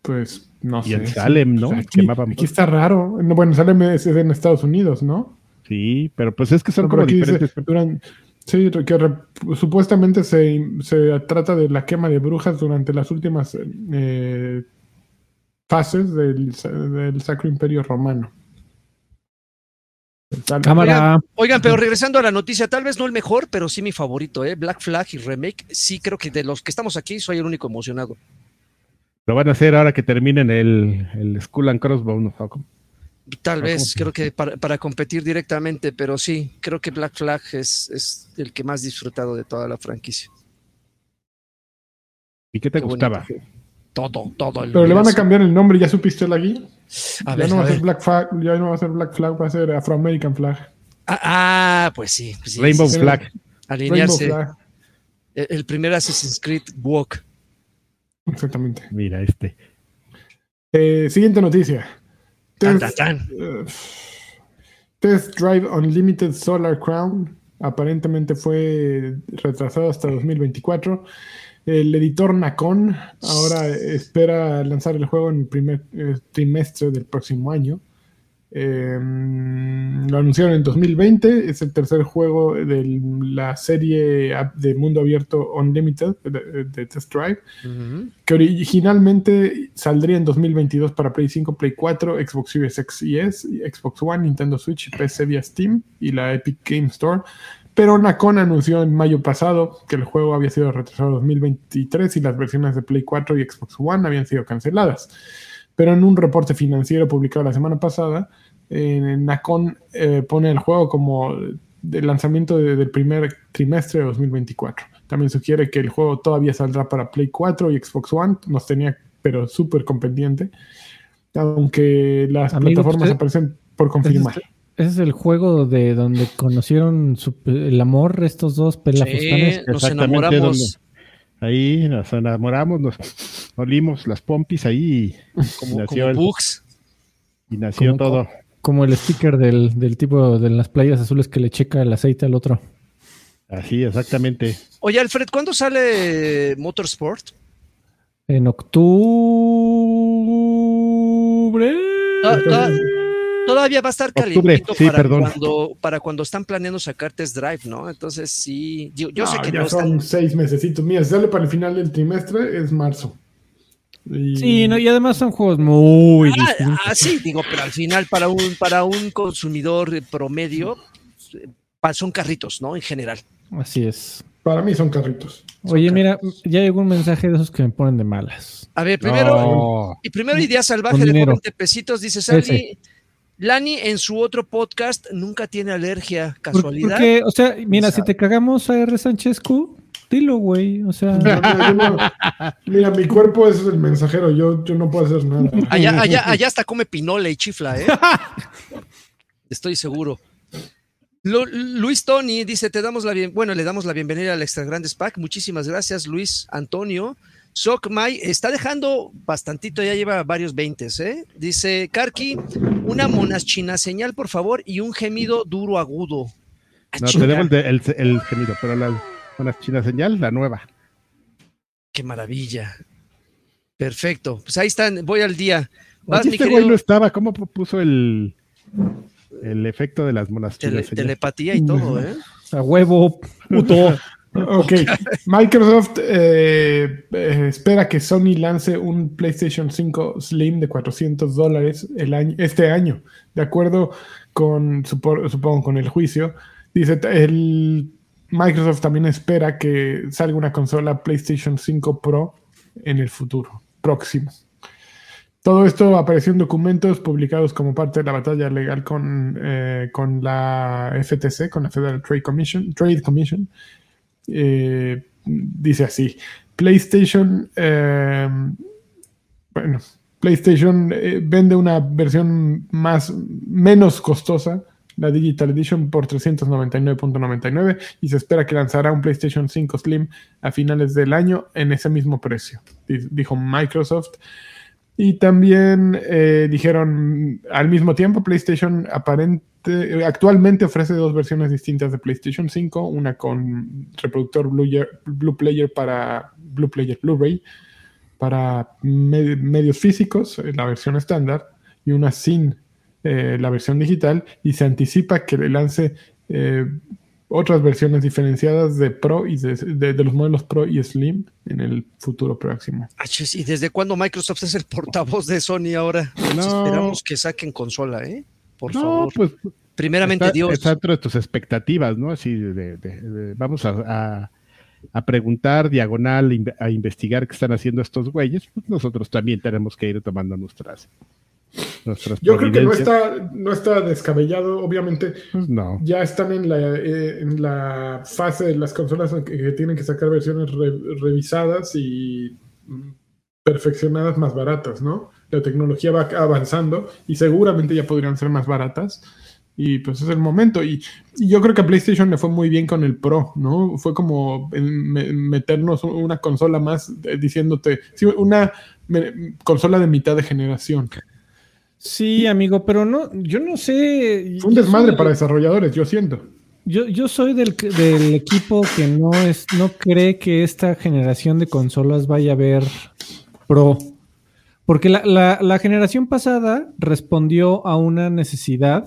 pues no Y sé. en Salem, ¿no? Pues aquí, está raro. No, bueno, Salem es en Estados Unidos, ¿no? Sí, pero pues es que son No, pero como aquí dice, diferentes. duran- sí, que re- supuestamente se, se trata de la quema de brujas durante las últimas eh, fases del, del Sacro Imperio Romano. Cámara. Oigan, pero regresando a la noticia, tal vez no el mejor, pero sí mi favorito, ¿eh? Black Flag y Remake. Sí, creo que de los que estamos aquí soy el único emocionado. Lo van a hacer ahora que terminen el, el Skull and Crossbones. ¿no? Tal vez, ¿cómo se creo que para, para competir directamente, pero sí, creo que Black Flag es, es el que más disfrutado de toda la franquicia. ¿Y qué te Qué bonito. Todo, todo. el Pero le van a cambiar el nombre, ¿ya supiste la guía? A ya ver, no a va a ser. Black Flag, ya no va a ser Black Flag, va a ser Afro American Flag. Ah, ah, pues sí. pues sí, Rainbow sí. Flag. Rainbow Alinearse. Flag, El, el primer Assassin's Creed Walk. exactamente. Mira, este. Eh, siguiente noticia. Tan, Test, tan, tan. eh, Test Drive Unlimited Solar Crown aparentemente fue retrasado hasta 2024. El editor Nacon ahora espera lanzar el juego en el primer eh, trimestre del próximo año. Eh, lo anunciaron en 2020. Es el tercer juego de la serie de mundo abierto Unlimited de, de Test Drive Ujú. que originalmente saldría en 2022 para Play 5, Play 4, Xbox Series X y S, Xbox One, Nintendo Switch, y PC vía Steam y la Epic Game Store. Pero Nacon anunció en mayo pasado que el juego había sido retrasado a 2023 y las versiones de Play 4 y Xbox One habían sido canceladas. Pero en un reporte financiero publicado la semana pasada, eh, Nacon eh, pone el juego como de lanzamiento de- del primer trimestre de 2024. También sugiere que el juego todavía saldrá para Play 4 y Xbox One. Nos tenía, pero súper con pendiente. Aunque las Amigo, plataformas usted- aparecen por confirmar. Ese es el juego de donde conocieron su- el amor estos dos Sí, pelafustanes. nos Exactamente enamoramos Ahí nos enamoramos, nos olimos las pompis ahí y como, nació, como el- y nació Como- todo. Como el sticker del, del tipo de las playas azules que le checa el aceite al otro. Así, exactamente. Oye, Alfred, ¿cuándo sale Motorsport? En octubre. Ah, ah, Todavía va a estar calientito sí, para, perdón. cuando, para cuando están planeando sacar test drive, ¿no? Entonces sí, yo, yo sé que ya no son están. seis mesecitos. Mira, si sale para el final del trimestre, es marzo. Y- Sí, no, y además son juegos muy Ah, distintos. ah, sí, digo, pero al final para un, para un consumidor promedio son carritos, ¿no? En general. Así es. Para mí son carritos. Oye, mira, ya llegó un mensaje de esos que me ponen de malas. A ver, primero, No. y primero Idea Salvaje de dinero. 20 pesitos, dice Sally. Lani en su otro podcast nunca tiene alergia, casualidad. Porque, o sea, mira, si te cagamos a R. Sánchez Q, dilo, güey. O sea, No, mira, yo no- mira, mi cuerpo es el mensajero. Yo, yo no puedo hacer nada. Allá, allá, allá hasta come pinole y chifla, ¿eh? Estoy seguro. Lu- Luis Tony dice, te damos la bien, bueno, le damos la bienvenida al Extra Grandes Pack. Muchísimas gracias, Luis Antonio. Sok Mai está dejando bastantito, ya lleva varios veintes, ¿eh? Dice, Karki, una monaschina señal, por favor, y un gemido duro agudo. Ah, No, tenemos el, el, el gemido, pero la una china señal, la nueva. Qué maravilla. Perfecto. Pues ahí están, voy al día. Vas, Oye, mi este querido güey no estaba, ¿cómo pu- puso el, el efecto de las monas tele- chinas señal? telepatía y todo, ¿eh? a huevo, puto. Ok, Microsoft eh, eh, espera que Sony lance un PlayStation 5 Slim de 400 dólares año, este año, de acuerdo con, supo- supongo, con el juicio. Dice, Microsoft también espera que salga una consola PlayStation 5 Pro en el futuro próximo. Todo esto apareció en documentos publicados como parte de la batalla legal con, eh, con la FTC, con la Federal Trade Commission. Trade Commission. Eh, dice así: PlayStation. eh, bueno, PlayStation eh, vende una versión más menos costosa, la Digital Edition, por 399.99 y se espera que lanzará un PlayStation 5 Slim a finales del año en ese mismo precio, di- dijo Microsoft. Y también eh, dijeron al mismo tiempo, PlayStation aparente, actualmente ofrece dos versiones distintas de PlayStation 5, una con reproductor Blue, Blue Player para Blue Player Blu-ray para me- medios físicos, eh, la versión estándar, y una sin eh, la versión digital, y se anticipa que le lance otras versiones diferenciadas de Pro y de, de- de los modelos Pro y Slim en el futuro próximo. Achis, ¿Y desde cuándo Microsoft es el portavoz de Sony ahora? Pues No. Esperamos que saquen consola, ¿eh? Por no, favor. pues Primeramente está, Dios. está dentro de tus expectativas, ¿no? Así de, de- de- vamos a, a- a preguntar diagonal, a investigar qué están haciendo estos güeyes. Pues nosotros también tenemos que ir tomando nuestras, nuestras Yo creo que no está, no está descabellado, obviamente. No. Ya están en la, eh, en la fase de las consolas que, que tienen que sacar versiones re- revisadas y mm, perfeccionadas más baratas, ¿no? La tecnología va avanzando y seguramente ya podrían ser más baratas. Y pues es el momento. Y, y yo creo que a PlayStation le fue muy bien con el Pro, ¿no? Fue como me- meternos una consola más eh, diciéndote, sí, una me- consola de mitad de generación. Sí, amigo, pero no, yo no sé. Fue un yo desmadre para desarrolladores, yo siento. Yo, yo soy del, del equipo que no es, no cree que esta generación de consolas vaya a ver pro. Porque la, la- la generación pasada respondió a una necesidad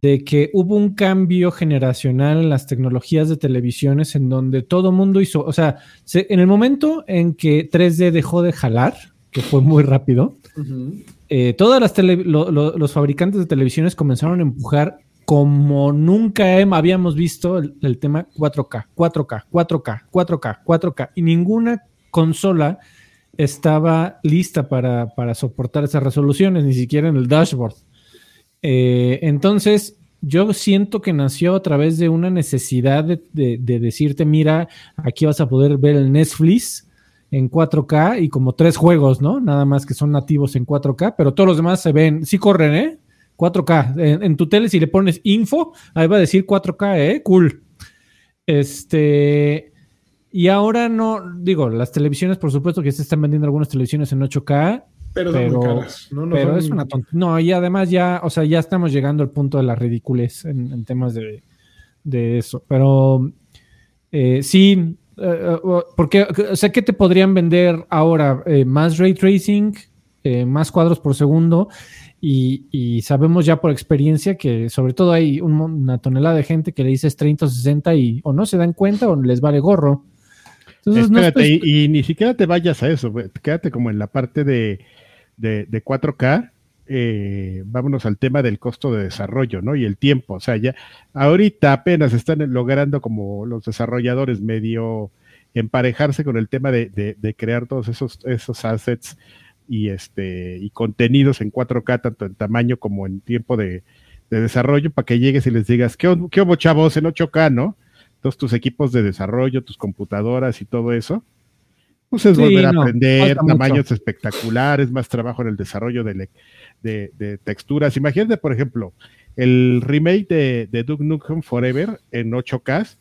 de que hubo un cambio generacional en las tecnologías de televisiones en donde todo mundo hizo, o sea, se- en el momento en que 3D dejó de jalar, que fue muy rápido, eh, todas las tele- lo- lo- los fabricantes de televisiones comenzaron a empujar como nunca habíamos visto el, el tema 4K, 4K, 4K, 4K, 4K, y ninguna consola estaba lista para, para soportar esas resoluciones, ni siquiera en el dashboard. Eh, entonces, yo siento que nació a través de una necesidad de, de- de decirte, mira, aquí vas a poder ver el Netflix en 4K y como tres juegos, ¿no? Nada más que son nativos en 4K, pero todos los demás se ven, sí corren, ¿eh? 4K. En, en tu tele, si le pones info, ahí va a decir 4K, ¿eh? Cool. Este. Y ahora no, digo, las televisiones, por supuesto que se están vendiendo algunas televisiones en 8K, Pero Pero- muy caras. No, no pero son- es una tontería. No, y además ya, o sea, ya estamos llegando al punto de la ridiculez en, en temas de, de eso. Pero eh, sí, eh, eh, porque, o sea, ¿qué te podrían vender ahora? Eh, más ray tracing, eh, más cuadros por segundo. Y, y sabemos ya por experiencia que sobre todo hay un una tonelada de gente que le dices 30 o 60 y o no se dan cuenta o les vale gorro. Entonces, no Espérate, estoy- y, y ni siquiera te vayas a eso, quédate como en la parte de, de, de 4K. Eh, vámonos al tema del costo de desarrollo, ¿no? Y el tiempo. O sea, ya ahorita apenas están logrando como los desarrolladores medio emparejarse con el tema de, de- de crear todos esos, esos assets y este y contenidos en 4K, tanto en tamaño como en tiempo de, de desarrollo, para que llegues y les digas, ¿qué, qué hubo, chavos? En 8K, ¿no? Todos tus equipos de desarrollo, tus computadoras y todo eso. Pues es Sí, volver a no, aprender, mucho. tamaños espectaculares, más trabajo en el desarrollo de, le- de- de texturas. Imagínate, por ejemplo, el remake de, de Duke Nukem Forever en 8K.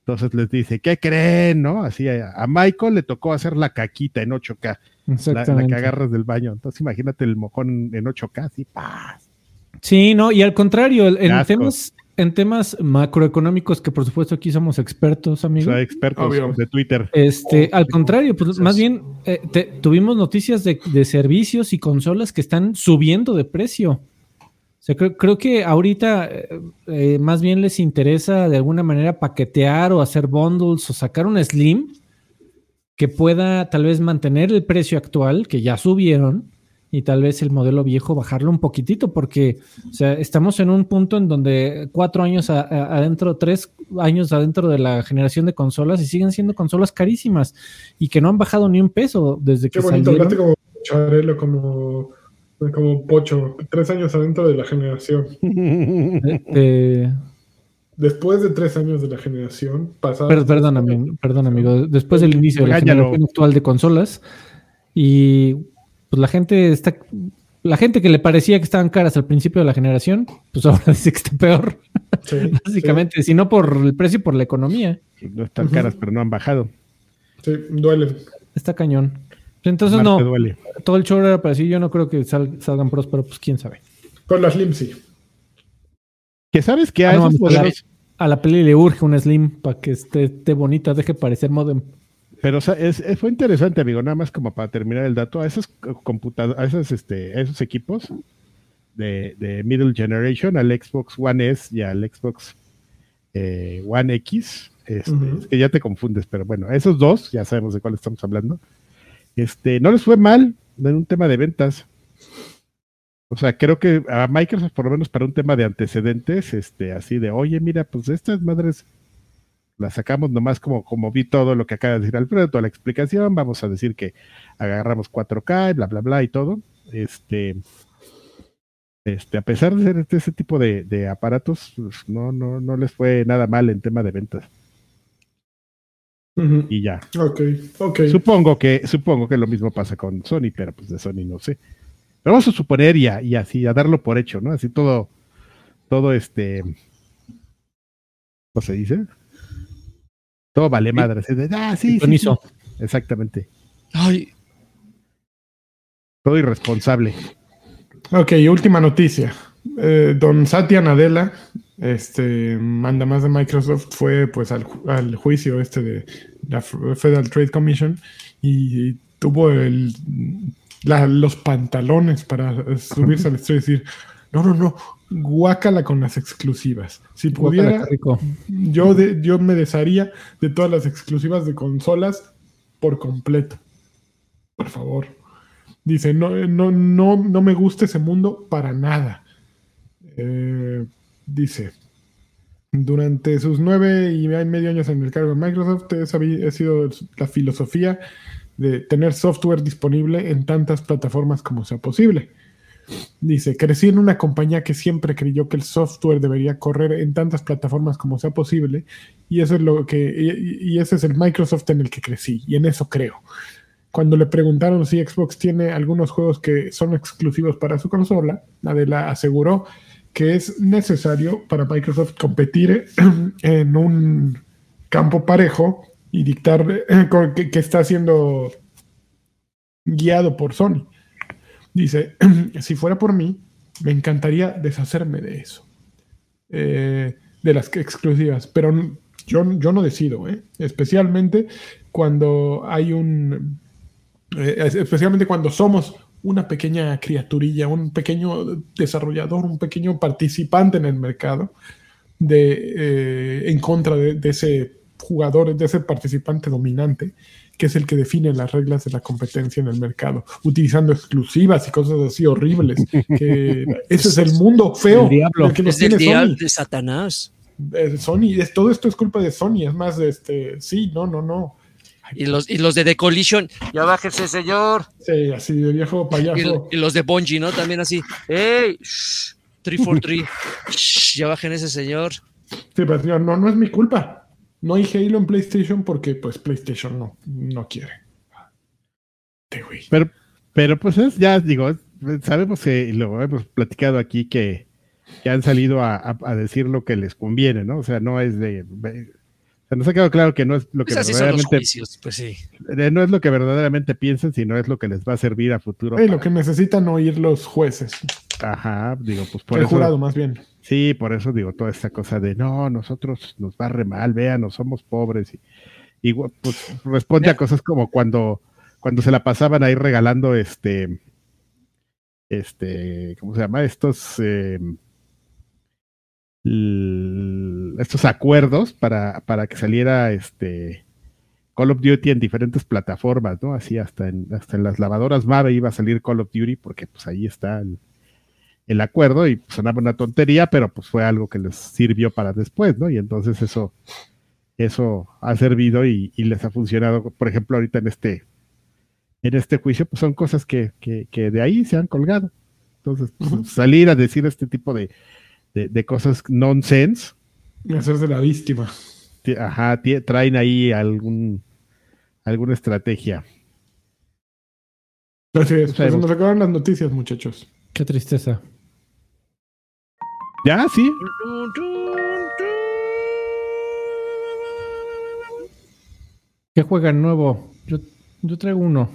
Entonces les dice, ¿qué creen? ¿No? Así a, a Michael le tocó hacer la caquita en 8K, la, que agarras del baño. Entonces imagínate el mojón en 8K, así, ¡paz! Sí, no, y al contrario, en temas, en temas macroeconómicos, que por supuesto aquí somos expertos, O amigo. sea, expertos Obvio. de Twitter. Este, Oh, al sí, contrario, pues más bien eh, te- tuvimos noticias de, de servicios y consolas que están subiendo de precio. O sea, creo, creo que ahorita eh, eh, más bien les interesa de alguna manera paquetear o hacer bundles o sacar un Slim que pueda tal vez mantener el precio actual, que ya subieron, y tal vez el modelo viejo bajarlo un poquitito, porque o sea, estamos en un punto en donde cuatro años a- a- adentro, tres años adentro de la generación de consolas y siguen siendo consolas carísimas y que no han bajado ni un peso desde Qué que bonito, salieron. como Charelo, como, como Pocho, tres años adentro de la generación. Eh, Después de tres años de la generación pasada. Per- perdón, amigo, perdón, amigo. Después del inicio de la generación actual de consolas, y pues la gente está. La gente que le parecía que estaban caras al principio de la generación, pues ahora dice que está peor. Sí, Básicamente, si no por el precio, por la economía. no están caras, pero no han bajado. Sí, sí, duelen. Está cañón. Entonces, Marte no, duele. todo el show era para decir, yo no creo que sal- salgan pros, pero pues quién sabe. Con las Slim sí. Que sabes que a Ah, no, esos mames, a, la, a la peli le urge un Slim para que esté, esté bonita, deje parecer modem. Pero o sea, es- es- fue interesante, amigo, nada más como para terminar el dato, a esos computadoras, a esos, este, a esos equipos de, de Middle Generation, al Xbox One S y al Xbox eh, One X, este, es que ya te confundes, pero bueno, esos dos, ya sabemos de cuál estamos hablando, este, no les fue mal en un tema de ventas. O sea, creo que a Microsoft, por lo menos para un tema de antecedentes, este, así de, oye, mira, pues estas madres las sacamos nomás como, como vi todo lo que acaba de decir Alfredo, toda la explicación, vamos a decir que agarramos 4K, y bla, bla, bla y todo. Este, este, a pesar de ser este, ese tipo de, de aparatos, pues, no, no, no les fue nada mal en tema de ventas. Y ya. Ok, ok. Supongo que, supongo que lo mismo pasa con Sony, pero pues de Sony no sé. Pero vamos a suponer y, a- y así, a darlo por hecho, ¿no? Así todo, todo este, ¿cómo se dice? Todo vale madre. ah, sí, sí, Permiso. sí. Exactamente. Ay, Todo irresponsable. Ok, última noticia. Eh, don Satya Nadella, este, manda más de Microsoft, fue pues al, ju- al juicio este de la Federal Trade Commission y, tuvo el, la- los pantalones para subirse al estrado y decir, no, no, no, guácala con las exclusivas. Si pudiera, rico. yo, de- yo me desharía de todas las exclusivas de consolas por completo. Por favor. Dice, no, no, no, no me gusta ese mundo para nada. Eh, dice, durante sus nueve y medio años en el cargo de Microsoft, esa ha sido la filosofía de tener software disponible en tantas plataformas como sea posible. Dice, crecí en una compañía que siempre creyó que el software debería correr en tantas plataformas como sea posible y eso es lo que y, ese es el Microsoft en el que crecí y en eso creo. Cuando le preguntaron si Xbox tiene algunos juegos que son exclusivos para su consola, Adela aseguró que es necesario para Microsoft competir en un campo parejo y dictar eh, que está siendo guiado por Sony. Dice, si fuera por mí, me encantaría deshacerme de eso, eh, de las exclusivas, pero yo, yo no decido, ¿eh? especialmente cuando hay un, eh, es- especialmente cuando somos una pequeña criaturilla, un pequeño desarrollador, un pequeño participante en el mercado, de, eh, en contra de ese jugador, de ese participante dominante, que es el que define las reglas de la competencia en el mercado, utilizando exclusivas y cosas así horribles. Que ese es el mundo feo El diablo. que es del tiene diablo Sony. de Satanás. Eh, Sony, es, todo esto es culpa de Sony. Es más, este, sí, no, no, no. Y los, y los de The Collision, ya bájese, señor. Sí, así de viejo Y, payaso. y los de Bungie, ¿no? También así. ¡Ey! shh, 343. shh, ya bajen ese señor. Sí, pero señor, no, no es mi culpa. No hay Halo en PlayStation porque, pues, PlayStation no, no quiere. Te güey. Pero, pero pues es, ya digo, sabemos que lo hemos platicado aquí que, que han salido a, a- a decir lo que les conviene, ¿no? O sea, no es de. sea, nos ha quedado claro que no es lo que Pues así son los verdaderamente juicios, pues sí. no es lo que verdaderamente piensan, sino es lo que les va a servir a futuro. Lo que necesitan oír los jueces. Ajá, digo, pues por el eso. jurado, más bien. Sí, por eso digo toda esta cosa de no, nosotros nos va re mal, vean, no somos pobres. Y, y, pues responde a cosas como cuando, cuando se la pasaban ahí regalando este, este, ¿cómo se llama? Estos, eh, l- estos acuerdos para, para que saliera este Call of Duty en diferentes plataformas, ¿no? Así hasta en, hasta en las lavadoras Mave iba a salir Call of Duty porque pues ahí está el, el acuerdo y pues, sonaba una tontería, pero pues fue algo que les sirvió para después, ¿no? Y entonces eso, eso ha servido y, y les ha funcionado, por ejemplo, ahorita en este, en este juicio, pues son cosas que, que, que de ahí se han colgado. Entonces, pues, salir a decir este tipo de, de, de cosas nonsense, Hacerse la víctima. ti- ajá, traen ahí algún, alguna estrategia. Así es, pues nos acabaron las noticias, muchachos. Qué tristeza. Ya, sí. ¿Qué juegan nuevo? Yo, yo traigo uno.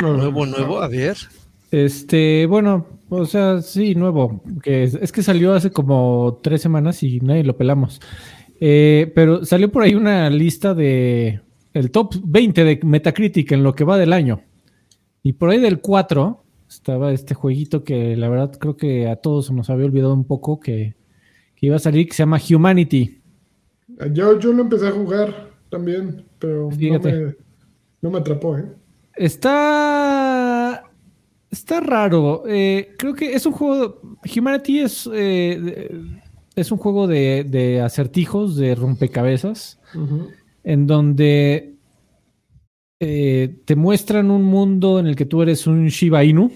Nuevo, nuevo, a ver. Este, bueno, o sea, sí, nuevo. Que es, es que salió hace como tres semanas y nadie lo pelamos. Eh, pero salió por ahí una lista de el top 20 de Metacritic en lo que va del año. Y por ahí del 4 estaba este jueguito que la verdad creo que a todos se nos había olvidado un poco que, que iba a salir, que se llama Humanity. Yo, yo lo empecé a jugar también, pero no me, no me atrapó, ¿eh? Está. Está raro. Eh, creo que es un juego. Humanity es. eh, es un juego de, de acertijos, de rompecabezas, en donde eh, te muestran un mundo en el que tú eres un Shiba Inu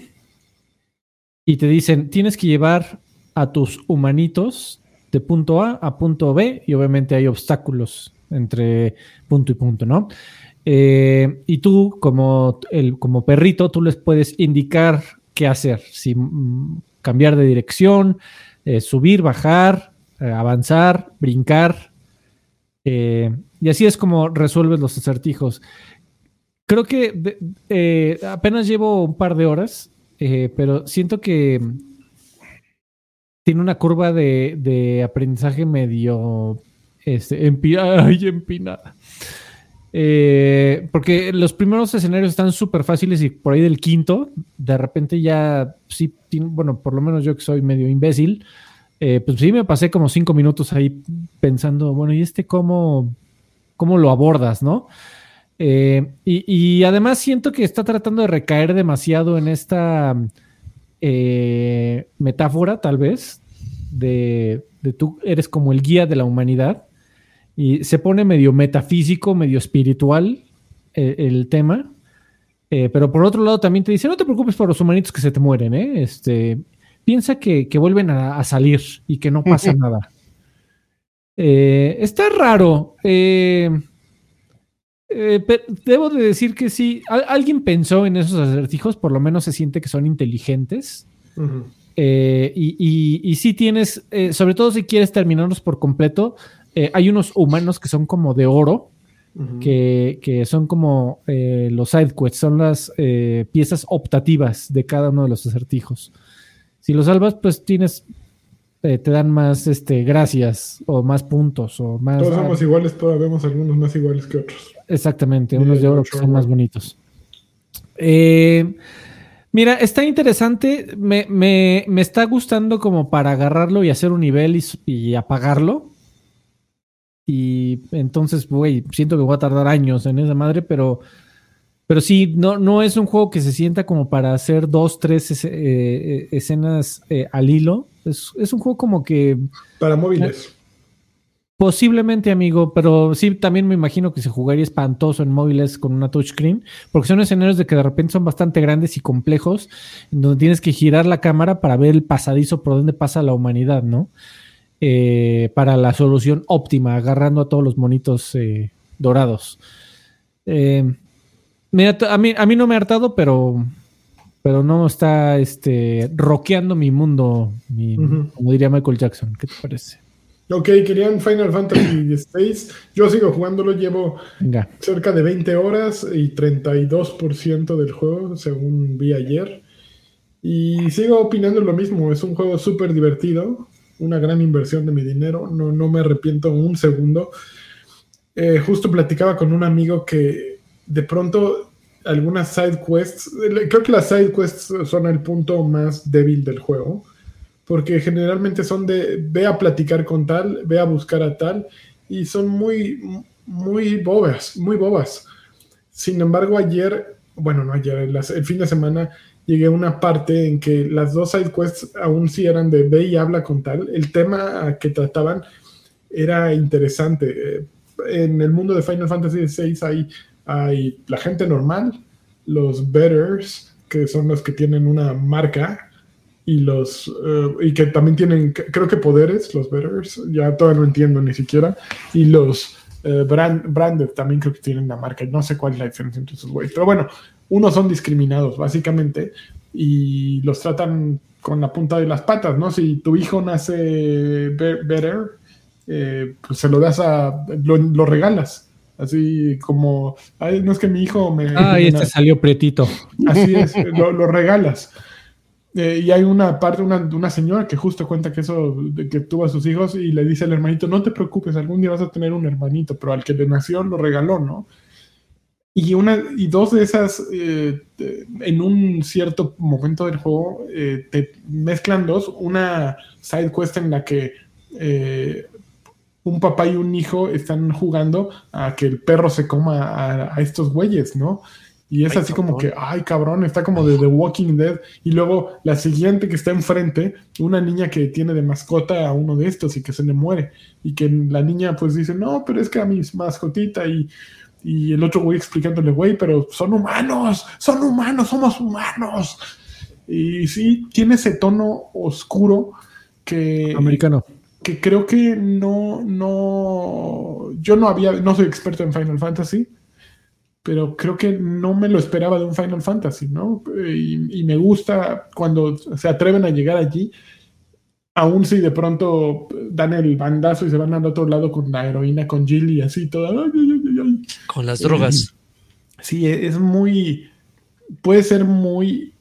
y te dicen: tienes que llevar a tus humanitos de punto A a punto B, y obviamente hay obstáculos entre punto y punto, ¿no? Eh, y tú, como, el, como perrito, tú les puedes indicar qué hacer. Si mm, cambiar de dirección, eh, subir, bajar, avanzar, brincar. y así es como resuelves los acertijos. Creo que eh, apenas llevo un par de horas, eh, pero siento que tiene una curva de, aprendizaje medio este, empinada. Eh, porque los primeros escenarios están súper fáciles y por ahí del quinto, de repente ya, sí, bueno, por lo menos yo que soy medio imbécil, pues sí me pasé como cinco minutos ahí pensando, bueno, ¿y este cómo, cómo lo abordas, no? Eh, y, y además siento que está tratando de recaer demasiado en esta eh, metáfora, tal vez, de, de tú eres como el guía de la humanidad y se pone medio metafísico, medio espiritual eh, el tema. Pero por otro lado también te dice, no te preocupes por los humanitos que se te mueren. Este, piensa que, que vuelven a, a salir y que no pasa nada. Está raro. eh, eh, pero debo de decir que sí, al- alguien pensó en esos acertijos, por lo menos se siente que son inteligentes. Eh, y, y, y sí tienes, eh, sobre todo si quieres terminarlos por completo, hay unos humanos que son como de oro, que, que son como los side quests, son las piezas optativas de cada uno de los acertijos. Si los salvas, pues tienes, te dan más este, gracias o más puntos o más... Todos somos iguales, pero vemos algunos más iguales que otros. Exactamente, unos de oro que son más bonitos. Eh, mira, está interesante. Me, me- me está gustando como para agarrarlo y hacer un nivel y, apagarlo. Y entonces, güey, siento que voy a tardar años en esa madre, pero, pero sí, no, no es un juego que se sienta como para hacer dos, tres es- eh, eh, escenas eh, al hilo. Es, es un juego como que Para móviles. Posiblemente, amigo, pero sí, también me imagino que se jugaría espantoso en móviles con una touchscreen, porque son escenarios de que de repente son bastante grandes y complejos, en donde tienes que girar la cámara para ver el pasadizo por donde pasa la humanidad, ¿no? Eh, para la solución óptima, agarrando a todos los monitos eh, dorados. Eh, mira, a mí, a mí no me ha hartado, pero, pero no está este, roqueando mi mundo, mi- como diría Michael Jackson. ¿Qué te parece? Ok, querían Final Fantasy VI. Yo sigo jugándolo, llevo Venga. cerca de 20 horas y 32% del juego, según vi ayer. Y sigo opinando lo mismo, es un juego súper divertido, una gran inversión de mi dinero, no, no me arrepiento un segundo. Eh, justo platicaba con un amigo que de pronto algunas side quests, creo que las side quests son el punto más débil del juego, porque generalmente son de ve a platicar con tal, ve a buscar a tal, y son muy, muy bobas, muy bobas. Sin embargo, ayer, bueno, no ayer, el, fin de semana llegué a una parte en que las dos side quests aún sí eran de ve y habla con tal. El tema que trataban era interesante. Eh, En el mundo de Final Fantasy VI hay, hay la gente normal, los betters, que son los que tienen una marca, y los eh, y que también tienen, creo que poderes, los betters, ya todavía no entiendo ni siquiera, y los eh, brand, branded también creo que tienen la marca, no sé cuál es la diferencia entre esos güeyes, pero bueno, unos son discriminados básicamente y los tratan con la punta de las patas, ¿no? Si tu hijo nace be- better, eh, pues se lo das a, lo, lo regalas. Así como, "Ay, no es que mi hijo me... Ay, me este salió pretito. Así es, lo, lo regalas. Eh, y hay una parte, una, una señora que justo cuenta que eso, de que tuvo a sus hijos y le dice al hermanito, no te preocupes, algún día vas a tener un hermanito, pero al que le nació lo regaló, ¿no? Y, una, y dos de esas, eh, te- en un cierto momento del juego, eh, te mezclan dos, una side quest en la que un papá y un hijo están jugando a que el perro se coma a, a estos güeyes, ¿no? Y es Ay, así como que, ay cabrón, está como de The Walking Dead. Y luego la siguiente que está enfrente, una niña que tiene de mascota a uno de estos y que se le muere. Y que la niña pues dice, no, pero es que a mi mascotita y, y el otro güey explicándole, güey, pero son humanos, son humanos, somos humanos. Y sí, tiene ese tono oscuro que Americano. que creo que no, no, yo no había, no soy experto en Final Fantasy, pero creo que no me lo esperaba de un Final Fantasy, ¿no? Y, y me gusta cuando se atreven a llegar allí, aun si de pronto dan el bandazo y se van al otro lado con la heroína, con Jill y así, toda. ay, ay, ay, ay. Con las drogas. Sí, e- es muy. Puede ser muy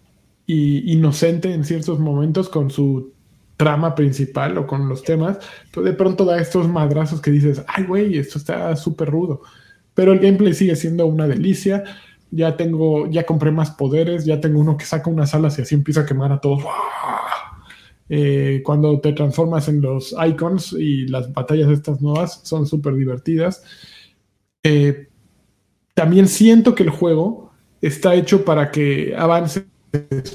inocente en ciertos momentos con su trama principal o con los temas, pero de pronto da estos madrazos que dices, ay, güey, esto está súper rudo. Pero el gameplay sigue siendo una delicia. Ya tengo, ya compré más poderes, ya tengo uno que saca unas alas y así empieza a quemar a todos. Eh, cuando te transformas en los icons y las batallas estas nuevas son súper divertidas. Eh, también siento que el juego está hecho para que avances.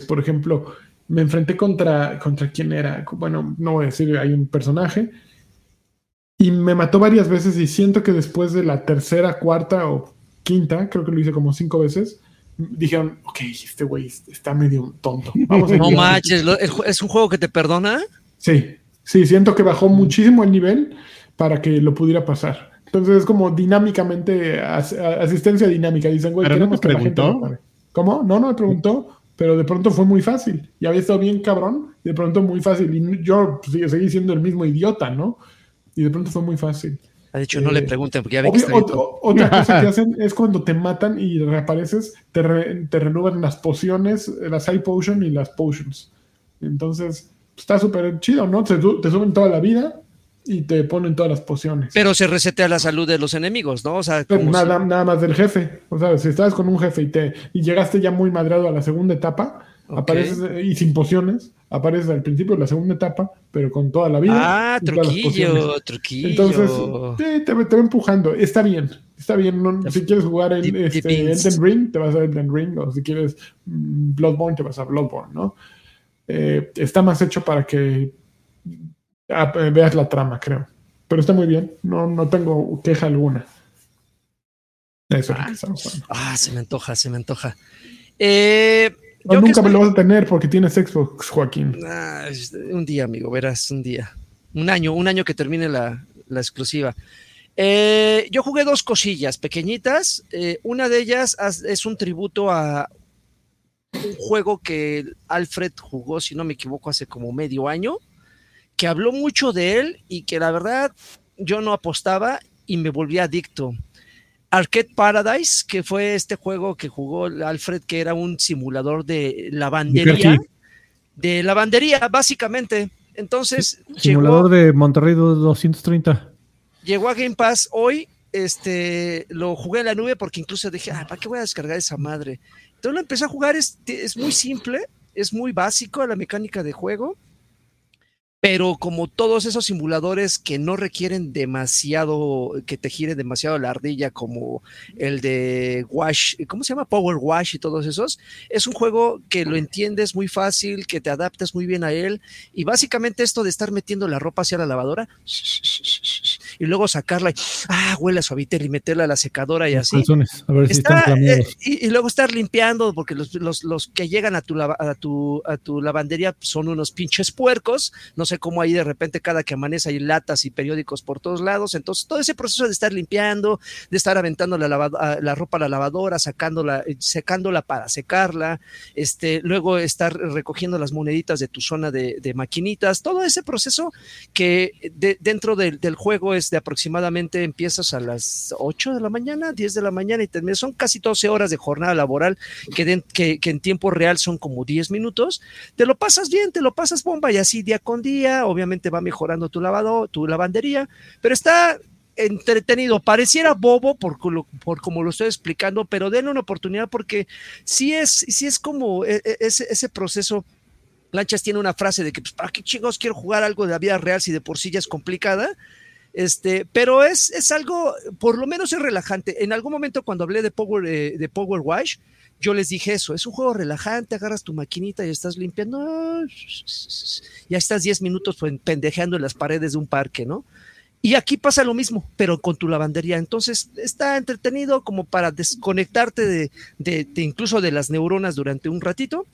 Por ejemplo, me enfrenté contra, contra quién era. Bueno, no voy a decir, hay un personaje. Y me mató varias veces y siento que después de la tercera, cuarta o quinta, creo que lo hice como cinco veces, dijeron, ok, este güey está medio tonto. Vamos a No ayudarle". manches, ¿es un juego que te perdona? Sí, sí, siento que bajó muchísimo el nivel para que lo pudiera pasar. Entonces es como dinámicamente, as- asistencia dinámica. Dicen, güey, ¿Pero no te preguntó? lo pague". ¿Cómo? No, no me preguntó, pero de pronto fue muy fácil. Y había estado bien cabrón, y de pronto muy fácil. Y yo pues, seguí siendo el mismo idiota, ¿no? Y de pronto fue muy fácil. Ha dicho, no le Eh, pregunten, porque ya ve que Obvio, está bien ot- tonto. otra cosa que hacen es cuando te matan y reapareces, te, re- te renuevan las pociones, las high potion y las potions. Entonces, está súper chido, ¿no? Te, te suben toda la vida y te ponen todas las pociones. Pero se resetea la salud de los enemigos, ¿no? O sea, Pero como nada, nada más del jefe. O sea, si estabas con un jefe y, te, y llegaste ya muy madreado a la segunda etapa, Ok. apareces eh, y sin pociones, apareces al principio de la segunda etapa, pero con toda la vida. Ah, truquillo, truquillo. Entonces, sí, te, te va empujando. Está bien, está bien. no- si quieres jugar en Deep- este. Elden Ring, te vas a Elden Ring. O si quieres mm, Bloodborne, te vas a Bloodborne, ¿no? Eh, está más hecho para que ah, eh, veas la trama, creo. Pero está muy bien. No, no tengo queja alguna. Eso es lo que estamos hablando. Ah, se me antoja, se me antoja. Eh, yo nunca me lo vas a tener porque tienes Xbox, Joaquín. Un día, amigo, verás, un día. Un año, un año que termine la, la exclusiva. Eh, yo jugué dos cosillas pequeñitas. Eh, una de ellas as- es un tributo a un juego que Alfred jugó, si no me equivoco, hace como medio año, que habló mucho de él y que la verdad yo no apostaba y me volví adicto. Arcade Paradise, que fue este juego que jugó Alfred, que era un simulador de lavandería. De lavandería, básicamente. Entonces, Simulador llegó, de Monterrey 230. llegó a Game Pass hoy. Este lo jugué en la nube porque incluso dije, ah, ¿para qué voy a descargar esa madre? Entonces lo empecé a jugar, es, es muy simple, es muy básico la mecánica de juego. Pero como todos esos simuladores que no requieren demasiado, que te gire demasiado la ardilla, como el de Wash, ¿cómo se llama? Power Wash y todos esos, es un juego que lo entiendes muy fácil, que te adaptas muy bien a él, y básicamente esto de estar metiendo la ropa hacia la lavadora y luego sacarla, y, ah, huele a suavitel y meterla a la secadora y así. A ver si Está, están eh, y, y luego estar limpiando, porque los, los, los que llegan a tu, lava- a, tu, a tu lavandería son unos pinches puercos. No sé cómo ahí de repente cada que amanece hay latas y periódicos por todos lados. Entonces, todo ese proceso de estar limpiando, de estar aventando la, lava- a- la ropa a la lavadora, sacándola, eh, secándola para secarla, este, luego estar recogiendo las moneditas de tu zona de, de maquinitas, todo ese proceso que de- dentro del, del juego es de aproximadamente empiezas a las 8 de la mañana, 10 de la mañana y terminas, son casi 12 horas de jornada laboral que, que, en tiempo real son como 10 minutos, te lo pasas bien, te lo pasas bomba y así día con día, obviamente va mejorando tu lavado, tu lavandería, pero está entretenido, pareciera bobo por, por como lo estoy explicando, pero denle una oportunidad porque sí es, sí es como e- e- ese, proceso Lanchas tiene una frase de que, pues, ¿para qué chingos quiero jugar algo de la vida real si de por sí ya es complicada? Este, pero es, es algo, por lo menos es relajante. En algún momento cuando hablé de Power, eh, Power Wash, yo les dije eso, es un juego relajante, agarras tu maquinita y estás limpiando, ya estás 10 minutos pendejeando en las paredes de un parque, ¿no? Y aquí pasa lo mismo, pero con tu lavandería. Entonces está entretenido como para desconectarte de, de- de incluso de las neuronas durante un ratito.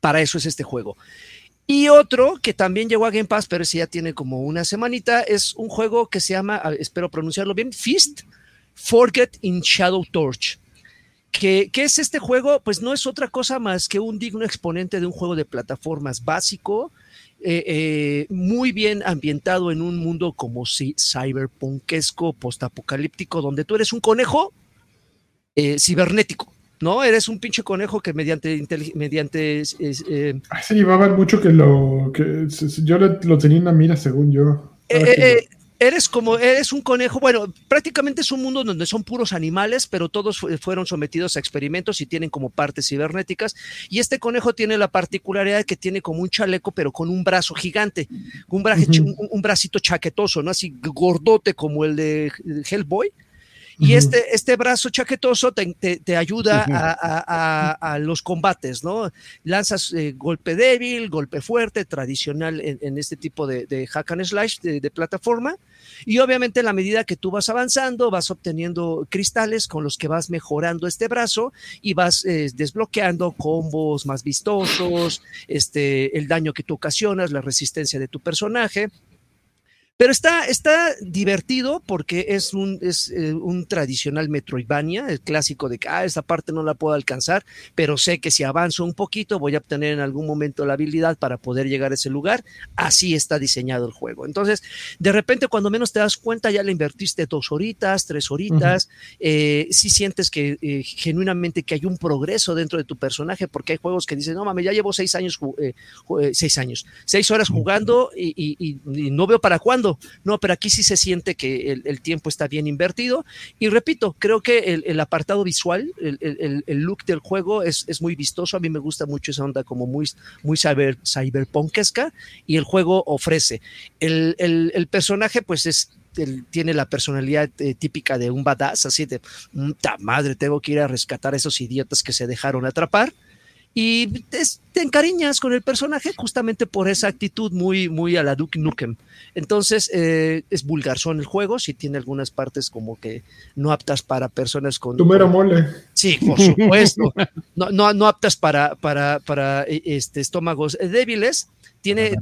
Para eso es este juego. Y otro que también llegó a Game Pass, pero ese ya tiene como una semanita, es un juego que se llama, espero pronunciarlo bien, Fist Forget in Shadow Torch. ¿Qué, ¿Qué es este juego? Pues no es otra cosa más que un digno exponente de un juego de plataformas básico, eh, eh, muy bien ambientado en un mundo como si cyberpunkesco, postapocalíptico, donde tú eres un conejo eh, cibernético, ¿no? Eres un pinche conejo que mediante, mediante es- eh, Ay, se llevaban mucho que lo. que Yo le- lo tenía en una mira, según yo. Eh, eh, eres como, eres un conejo, bueno, prácticamente es un mundo donde son puros animales, pero todos fu- fueron sometidos a experimentos y tienen como partes cibernéticas. Y este conejo tiene la particularidad de que tiene como un chaleco, pero con un brazo gigante, un, braje- un bracito chaquetoso, ¿no? Así gordote como el de Hellboy. Y este, este brazo chaquetoso te, te- te ayuda a, a- a- a los combates, ¿no? Lanzas eh, golpe débil, golpe fuerte, tradicional en, en este tipo de, de hack and slash de, de plataforma. Y obviamente, en la medida que tú vas avanzando, vas obteniendo cristales con los que vas mejorando este brazo y vas eh, desbloqueando combos más vistosos, este, el daño que tú ocasionas, la resistencia de tu personaje. Pero está, está divertido porque es un, es, eh, un tradicional Metroidvania, el clásico de que ah, esta parte no la puedo alcanzar, pero sé que si avanzo un poquito voy a obtener en algún momento la habilidad para poder llegar a ese lugar. Así está diseñado el juego. Entonces, de repente, cuando menos te das cuenta, ya le invertiste dos horitas, tres horitas. eh, si sientes que eh, genuinamente que hay un progreso dentro de tu personaje, porque hay juegos que dicen, no mames, ya llevo seis años, eh, seis años, seis horas jugando y, y- y- y no veo para cuándo. No, pero aquí sí se siente que el, tiempo está bien invertido. Y repito, creo que el, apartado visual, el, look del juego es, muy vistoso. A mí me gusta mucho esa onda como muy, muy cyber, cyberpunkesca y el juego ofrece. El, personaje, pues es. el- tiene la personalidad eh, típica de un badass, así de, "Ta madre, tengo que ir a rescatar a esos idiotas que se dejaron atrapar y es- te encariñas con el personaje justamente por esa actitud muy, muy a la Duke Nukem. Entonces, eh, es vulgarzón el juego, sí tiene algunas partes como que no aptas para personas con... Tu mero mole. Sí, por supuesto. No, no, no aptas para, para, para eh, este, estómagos débiles. Tiene.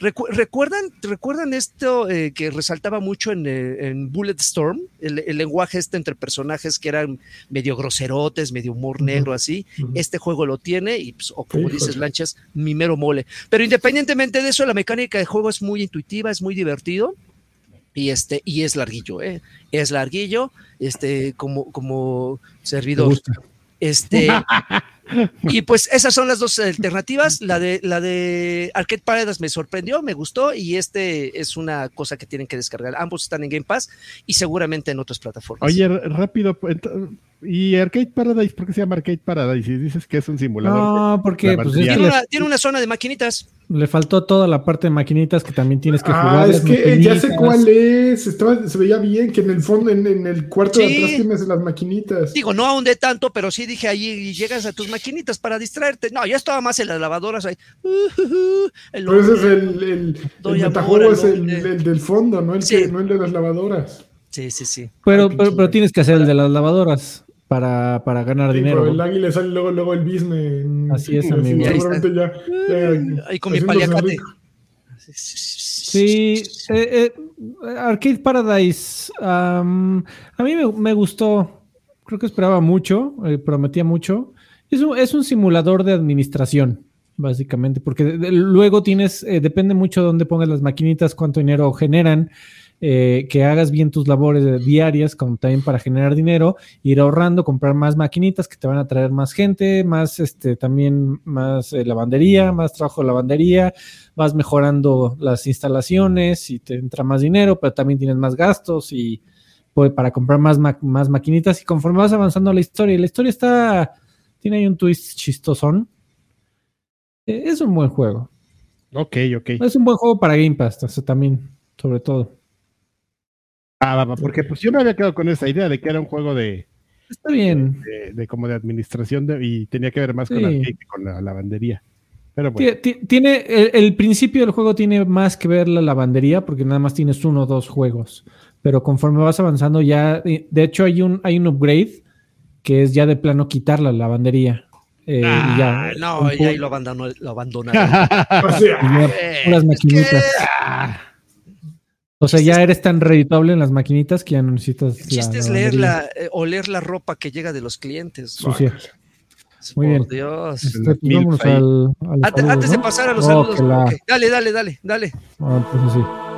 Recu- ¿recuerdan, ¿Recuerdan esto eh, que resaltaba mucho en, eh, en Bulletstorm? El, el lenguaje este entre personajes que eran medio groserotes, medio humor negro, así. Este juego lo tiene y, pues, o como dices, lanchas, mi mero mole. Pero independientemente de eso, la mecánica de juego es muy intuitiva, es muy divertido. Y este, y es larguillo, ¿eh? Es larguillo, este, como, como ¿Te servidor. Este, y pues esas son las dos alternativas. La de, la de Paradise me sorprendió, me gustó, y este es una cosa que tienen que descargar. Ambos están en Game Pass y seguramente en otras plataformas. Oye, rápido, ¿y Arcade Paradise? ¿Por qué se llama Arcade Paradise? Y dices que es un simulador. No, porque pues, es tiene, una, tiene una zona de maquinitas. Le faltó toda la parte de maquinitas que también tienes que jugar. Ah, es las que eh, ya sé cuál es. Estaba, se veía bien que en el fondo, en, en el cuarto de atrás tienes las maquinitas. Digo, no ahondé tanto, pero sí dije ahí y llegas a tus maquinitas para distraerte. No, ya estaba más en las lavadoras ahí. El Pero ese es el, el, metajuego, es el, del fondo, no el, Sí. que, no el de las lavadoras. Sí, sí, sí. Pero, pero, pero tienes que hacer el de las lavadoras para, para ganar Sí, dinero. pero el águila sale luego, luego el business. Así es, amigo. Y ahí Seguramente ya. ya Ahí con mi paliacate. Sí, eh, eh, Arcade Paradise, a mí me, me gustó, creo que esperaba mucho, eh, prometía mucho. Es un, es un simulador de administración, básicamente, porque de- de- luego tienes, eh, depende mucho de dónde pongas las maquinitas, cuánto dinero generan, eh, que hagas bien tus labores diarias, como también para generar dinero, ir ahorrando, comprar más maquinitas que te van a traer más gente, más este también más eh, lavandería, más trabajo de lavandería, vas mejorando las instalaciones y te entra más dinero, pero también tienes más gastos y pues, para comprar más, ma- más maquinitas y conforme vas avanzando la historia, y la historia está, tiene ahí un twist chistosón. Eh, es un buen juego. Ok, ok. Es un buen juego para Game Pass, o sea, también, sobre todo. Ah, va, va, porque pues yo me había quedado con esa idea de que era un juego de, Está bien. de, de como de administración de- y tenía que ver más con Sí. arcade que con la lavandería. Pero bueno, Tiene, el, el principio del juego tiene más que ver la lavandería, porque nada más tienes uno o dos juegos. Pero conforme vas avanzando, ya. De hecho, hay un, hay un upgrade que es ya de plano quitar la lavandería. Eh, y Ah, ya, no, ya ahí lo abandonaron. Lo abandonaron. O sea, y ya Eh, puras es maquinitas. que O sea, ya eres tan reditable en las maquinitas que ya no necesitas. El chiste la es leer la, eh, oler la ropa que llega de los clientes. sucia. Muy Por bien. Dios. Este, pues vámonos al, Antes, saludos, antes de pasar a los Oh, saludos. la-. Dale, dale, dale, dale. Ah, entonces sí.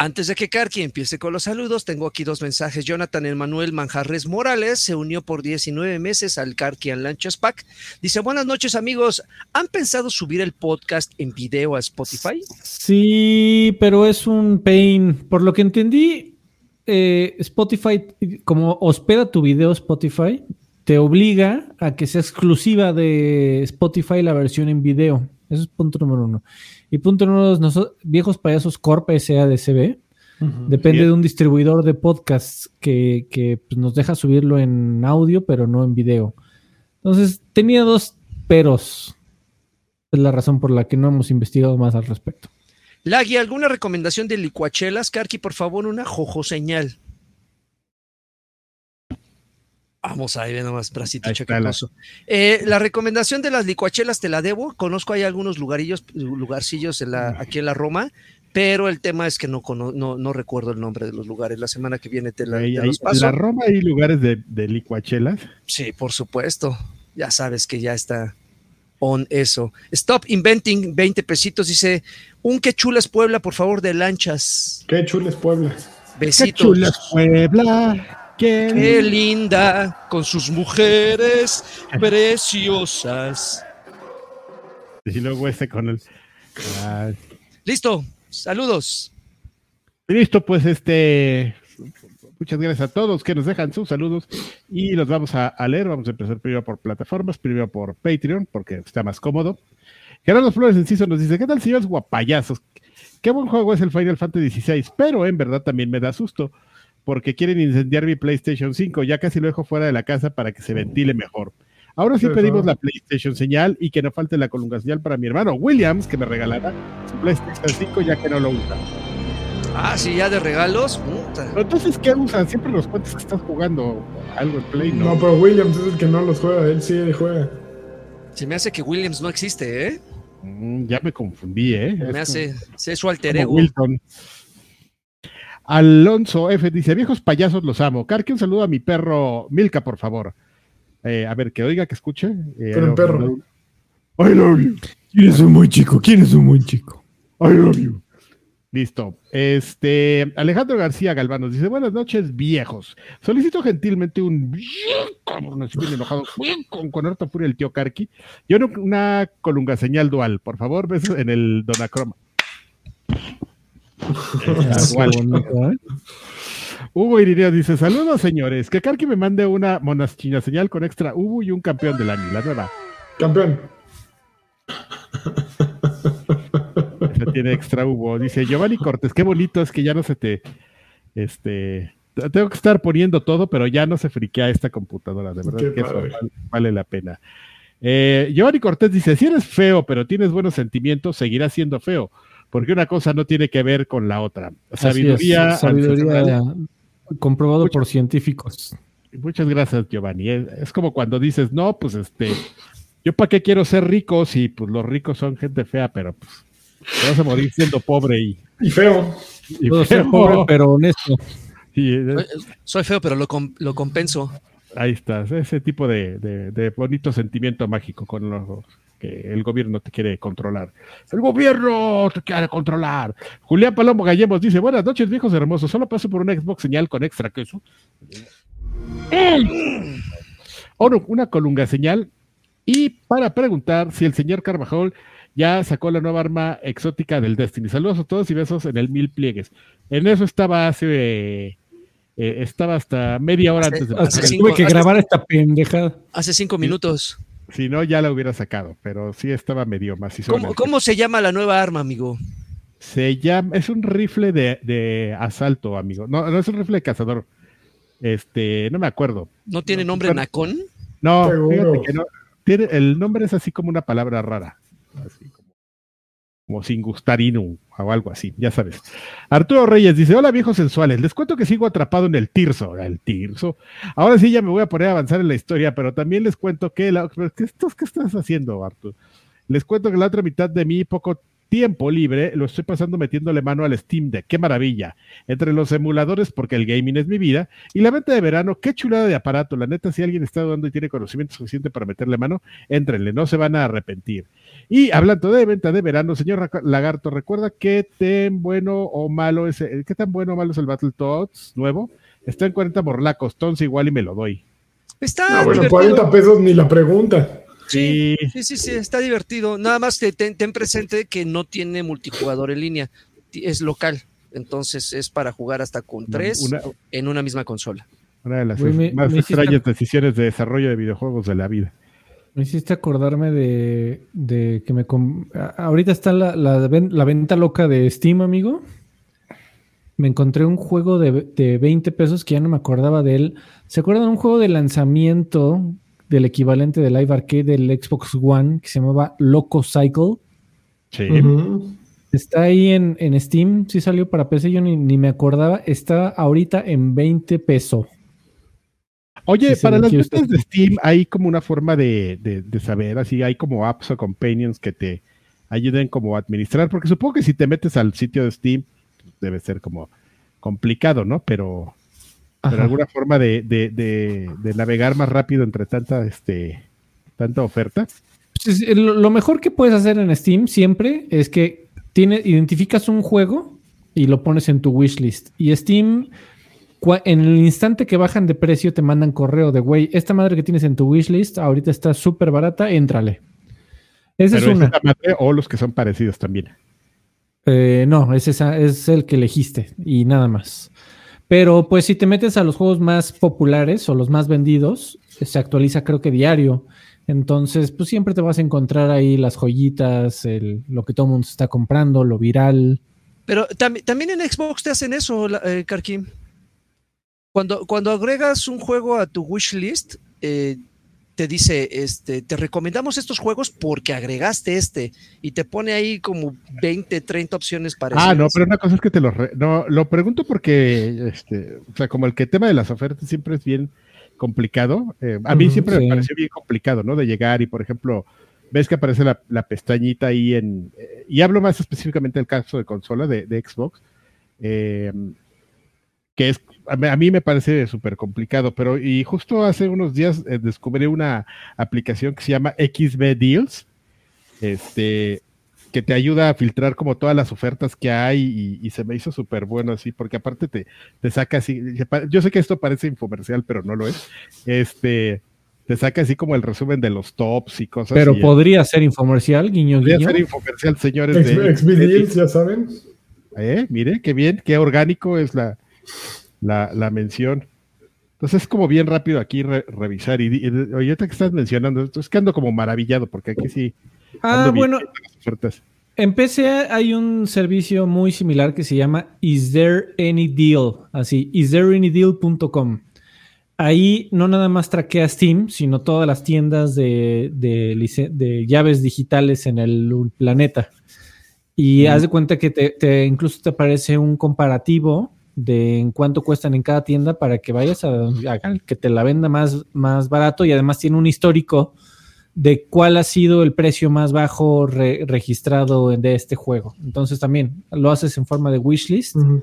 Antes de que Karki empiece con los saludos, tengo aquí dos mensajes. Jonathan Emanuel Manjarres Morales se unió por 19 meses al Karki and Lanchas Pack. Dice, buenas noches amigos, ¿han pensado subir el podcast en video a Spotify? Sí, pero es un pain. Por lo que entendí, eh, Spotify, como hospeda tu video Spotify, te obliga a que sea exclusiva de Spotify la versión en video. Eso es punto número uno. Y punto número dos, nosotros, Viejos Payasos Corp SADCB, depende Bien. de un distribuidor de podcasts que, que, pues, nos deja subirlo en audio, pero no en video. Entonces, tenía dos peros. Es la razón por la que no hemos investigado más al respecto. Lagui, ¿alguna recomendación de licuachelas? Karki, por favor, una jojo señal. Vamos ahí, ve nomás, bracito chaquetoso. Eh, la recomendación de las licuachelas te la debo. Conozco hay algunos lugarillos, lugarcillos en la, aquí en la Roma, pero el tema es que no, cono- no, no recuerdo el nombre de los lugares. La semana que viene te, la, ahí- te ahí- los en paso. la Roma hay lugares de, de licuachelas. Sí, por supuesto. Ya sabes que ya está on eso. Stop Inventing, 20 pesitos. Dice, un que chulas Puebla, por favor, de lanchas. qué chules Puebla. ¡Qué Besitos. chula es Puebla! Qué linda, con sus mujeres preciosas. Y luego este con el... Ah, Listo, saludos. Listo, pues este. Muchas gracias a todos que nos dejan sus saludos y los vamos a, a leer. Vamos a empezar primero por plataformas, primero por Patreon, porque está más cómodo. Gerardo Flores Enciso nos dice: ¿Qué tal, señores guapayazos? Qué buen juego es el Final Fantasy XVI, pero en verdad también me da susto, porque quieren incendiar mi PlayStation 5. Ya casi lo dejo fuera de la casa para que se ventile mejor. Ahora sí pedimos la PlayStation señal y que no falte la columna señal para mi hermano Williams, que me regalará su PlayStation 5 ya que no lo usa. Ah, sí, ya de regalos. puta. Pero Entonces, ¿qué usan? Siempre nos cuentas que estás jugando algo en Play, No, ¿no? pero Williams es el que no los juega, él sí juega. Se me hace que Williams no existe, ¿eh? Mm, ya me confundí, ¿eh? Se me Es hace, sé su alter como ego. Wilton. Alonso F dice, viejos payasos los amo. Carque, un saludo a mi perro Milka, por favor. Eh, a ver, que oiga, que escuche. Eh, Pero en perro. I love you. ¿Quién es un buen chico? ¿Quién es un buen chico? I love you. Listo. Este, Alejandro García Galván nos dice, buenas noches, viejos. Solicito gentilmente un así bien enojado, con, con harta furia el tío Karki. Y una, una colunga señal dual, por favor, besos en el Donacroma. Hugo Irineo dice: Saludos, señores. Que Karki me mande una monaschina señal con extra Hugo y un campeón del año, la nueva. Campeón. Esa tiene extra Hugo. Dice Giovanni Cortés, qué bonito es que ya no se te. Este. Tengo que estar poniendo todo, pero ya no se friquea esta computadora. De verdad Qué que eso vale la pena. Eh, Giovanni Cortés dice: Si eres feo, pero tienes buenos sentimientos, seguirás siendo feo. Porque una cosa no tiene que ver con la otra. Así es, Sabiduría. sabiduría comprobado por científicos. Muchas gracias, Giovanni. Es, es como cuando dices, no, pues este, yo para qué quiero ser rico si pues los ricos son gente fea, pero pues te vas a morir siendo pobre y, Y feo. y Puedo ser feo. pobre, pero honesto. Y, Soy feo, pero lo, com- lo compenso. ahí estás, ese tipo de, de- de bonito sentimiento mágico con los que el gobierno te quiere controlar. El gobierno te quiere controlar. Julián Palomo Gallemos dice, buenas noches, viejos hermosos. Solo paso por una Xbox señal con extra queso. O no, una colunga señal. Y para preguntar si el señor Carvajal ya sacó la nueva arma exótica del Destiny. Saludos a todos y besos en el mil pliegues. En eso estaba hace... eh, eh, estaba hasta media hora Hace- antes de hace pasar el- cinco- Tuve que hace- grabar esta pendejada. Hace cinco minutos. Si no, ya la hubiera sacado, pero sí estaba medio macizo. ¿Cómo, cómo se llama la nueva arma, amigo? Se llama, es un rifle de, de asalto, amigo. No, no es un rifle de cazador. Este, no me acuerdo. ¿No tiene No, nombre pero- Nacón? No, fíjate que no. Tiene, el nombre es así como una palabra rara. Así como, sin gustarino o algo así, ya sabes. Arturo Reyes dice: Hola viejos sensuales, les cuento que sigo atrapado en el tirso. El tirso. Ahora sí ya me voy a poner a avanzar en la historia, pero también les cuento que la, ¿qué, estás, ¿qué estás haciendo, Arturo? Les cuento que la otra mitad de mi poco tiempo libre lo estoy pasando metiéndole mano al Steam Deck. ¡Qué maravilla! Entre los emuladores, porque el gaming es mi vida, y la venta de verano, qué chulada de aparato. La neta, si alguien está dudando y tiene conocimiento suficiente para meterle mano, éntrenle, no se van a arrepentir. Y hablando de venta de verano, señor Lagarto, ¿recuerda qué tan bueno o malo es el, qué tan bueno o malo es el Battletoads nuevo? Está en 40 morlacos, tons igual y me lo doy. Está No, bueno, divertido. 40 pesos ni la pregunta. Sí, Sí, sí, sí, está divertido. Nada más te, ten, ten presente que no tiene multijugador en línea. Es local. Entonces es para jugar hasta con tres una, en una misma consola. una de las me- más me hiciste- extrañas decisiones de desarrollo de videojuegos de la vida. Me hiciste acordarme de, de que me... Ahorita está la, la ven- la venta loca de Steam, amigo. Me encontré un juego de, de 20 pesos que ya no me acordaba de él. ¿Se acuerdan un juego de lanzamiento del equivalente de Live Arcade del Xbox One que se llamaba Loco Cycle? Sí. Está ahí en, en Steam, sí salió para PC, yo ni, ni me acordaba. Está ahorita en 20 pesos. Oye, Sí, para las ventas de Steam hay como una forma de, de- de saber, así hay como apps o companions que te ayuden como a administrar, porque supongo que si te metes al sitio de Steam debe ser como complicado, ¿no? Pero, pero Ajá. alguna forma de, de- de- de navegar más rápido entre tanta, este, tanta oferta. Pues, lo, mejor que puedes hacer en Steam siempre es que tiene, identificas un juego y lo pones en tu wishlist. Y Steam, en el instante que bajan de precio, te mandan correo de, güey, esta madre que tienes en tu wishlist ahorita está súper barata, éntrale. Esa Pero es una. esa madre o los que son parecidos también. Eh, no, es, esa, es el que elegiste y nada más. Pero pues si te metes a los juegos más populares o los más vendidos, se actualiza creo que diario. Entonces, pues siempre te vas a encontrar ahí las joyitas, el- lo que todo el mundo está comprando, lo viral. Pero tam- también en Xbox te hacen eso, eh, Karkim. Cuando, cuando agregas un juego a tu wishlist, eh, te dice, este, te recomendamos estos juegos porque agregaste este y te pone ahí como 20, 30 opciones parecidas. Ah, no, pero una cosa es que te lo... re- no, lo pregunto porque, este, o sea, como el que tema de las ofertas siempre es bien complicado, eh, a mí siempre sí. me pareció bien complicado, ¿no? De llegar y, por ejemplo, ves que aparece la, la pestañita ahí en... eh, y hablo más específicamente del caso de consola de, de Xbox, eh, que es... A mí, me parece súper complicado, pero y justo hace unos días eh, descubrí una aplicación que se llama XB Deals, este, que te ayuda a filtrar como todas las ofertas que hay y, y se me hizo súper bueno así, porque aparte te, te saca así, yo sé que esto parece infomercial, pero no lo es, este, te saca así como el resumen de los tops y cosas. Pero y, podría ser infomercial, guiño, podría guiño. ser infomercial, señores. Ex- de- Xvideos, ya saben. Eh, mire, qué bien, qué orgánico es la, la, la mención. Entonces es como bien rápido aquí re- revisar. Y, y ahorita que estás mencionando, esto, es que ando como maravillado, porque aquí sí. Ah, ando bueno, las. En PC hay un servicio muy similar que se llama Is There Any Deal? Así, isthereanydeal.com. Ahí no nada más traquea Steam, sino todas las tiendas de, de llaves digitales en el planeta. Y haz de cuenta que te, te- incluso te aparece un comparativo de en cuánto cuestan en cada tienda para que vayas a, a que te la venda más, más barato y además tiene un histórico de cuál ha sido el precio más bajo re- registrado de este juego. Entonces también lo haces en forma de wishlist Ujú.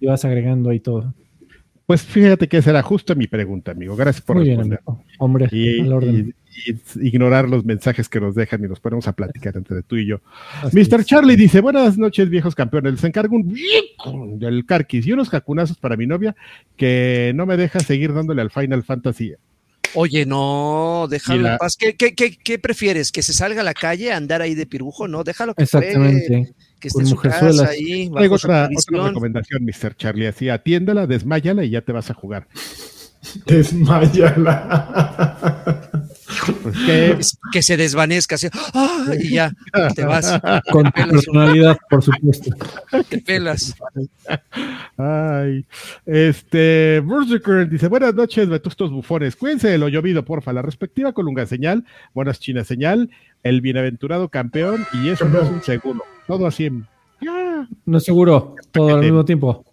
y vas agregando ahí todo. Pues fíjate que esa era justo mi pregunta, amigo. Gracias por Muy responder. hombre, Y, al orden. y- y ignorar los mensajes que nos dejan y nos ponemos a platicar entre tú y yo. Así Mr. es. Charlie dice, buenas noches viejos campeones, les encargo un viejo del Carquis y unos jacunazos para mi novia que no me deja seguir dándole al Final Fantasy. Oye, no, déjalo en paz. ¿Qué, qué, qué, qué prefieres? ¿Que se salga a la calle a andar ahí de pirujo? No, déjalo que juegue, Exactamente. Que esté en su casa ahí, bajo otra, otra recomendación, Mr. Charlie, así atiéndala, desmáyala y ya te vas a jugar. Desmayala. Pues que se desvanezca así, ¡ah! y ya, te vas, Con tu personalidad, por supuesto. te pelas. Ay, este, Berserker dice, buenas noches, vetustos bufones, cuídense de lo llovido, porfa, la respectiva colunga señal, buenas chinas señal, el bienaventurado campeón, y eso no es un seguro, todo así en... ¡Ah! No es seguro, todo al mismo tiempo.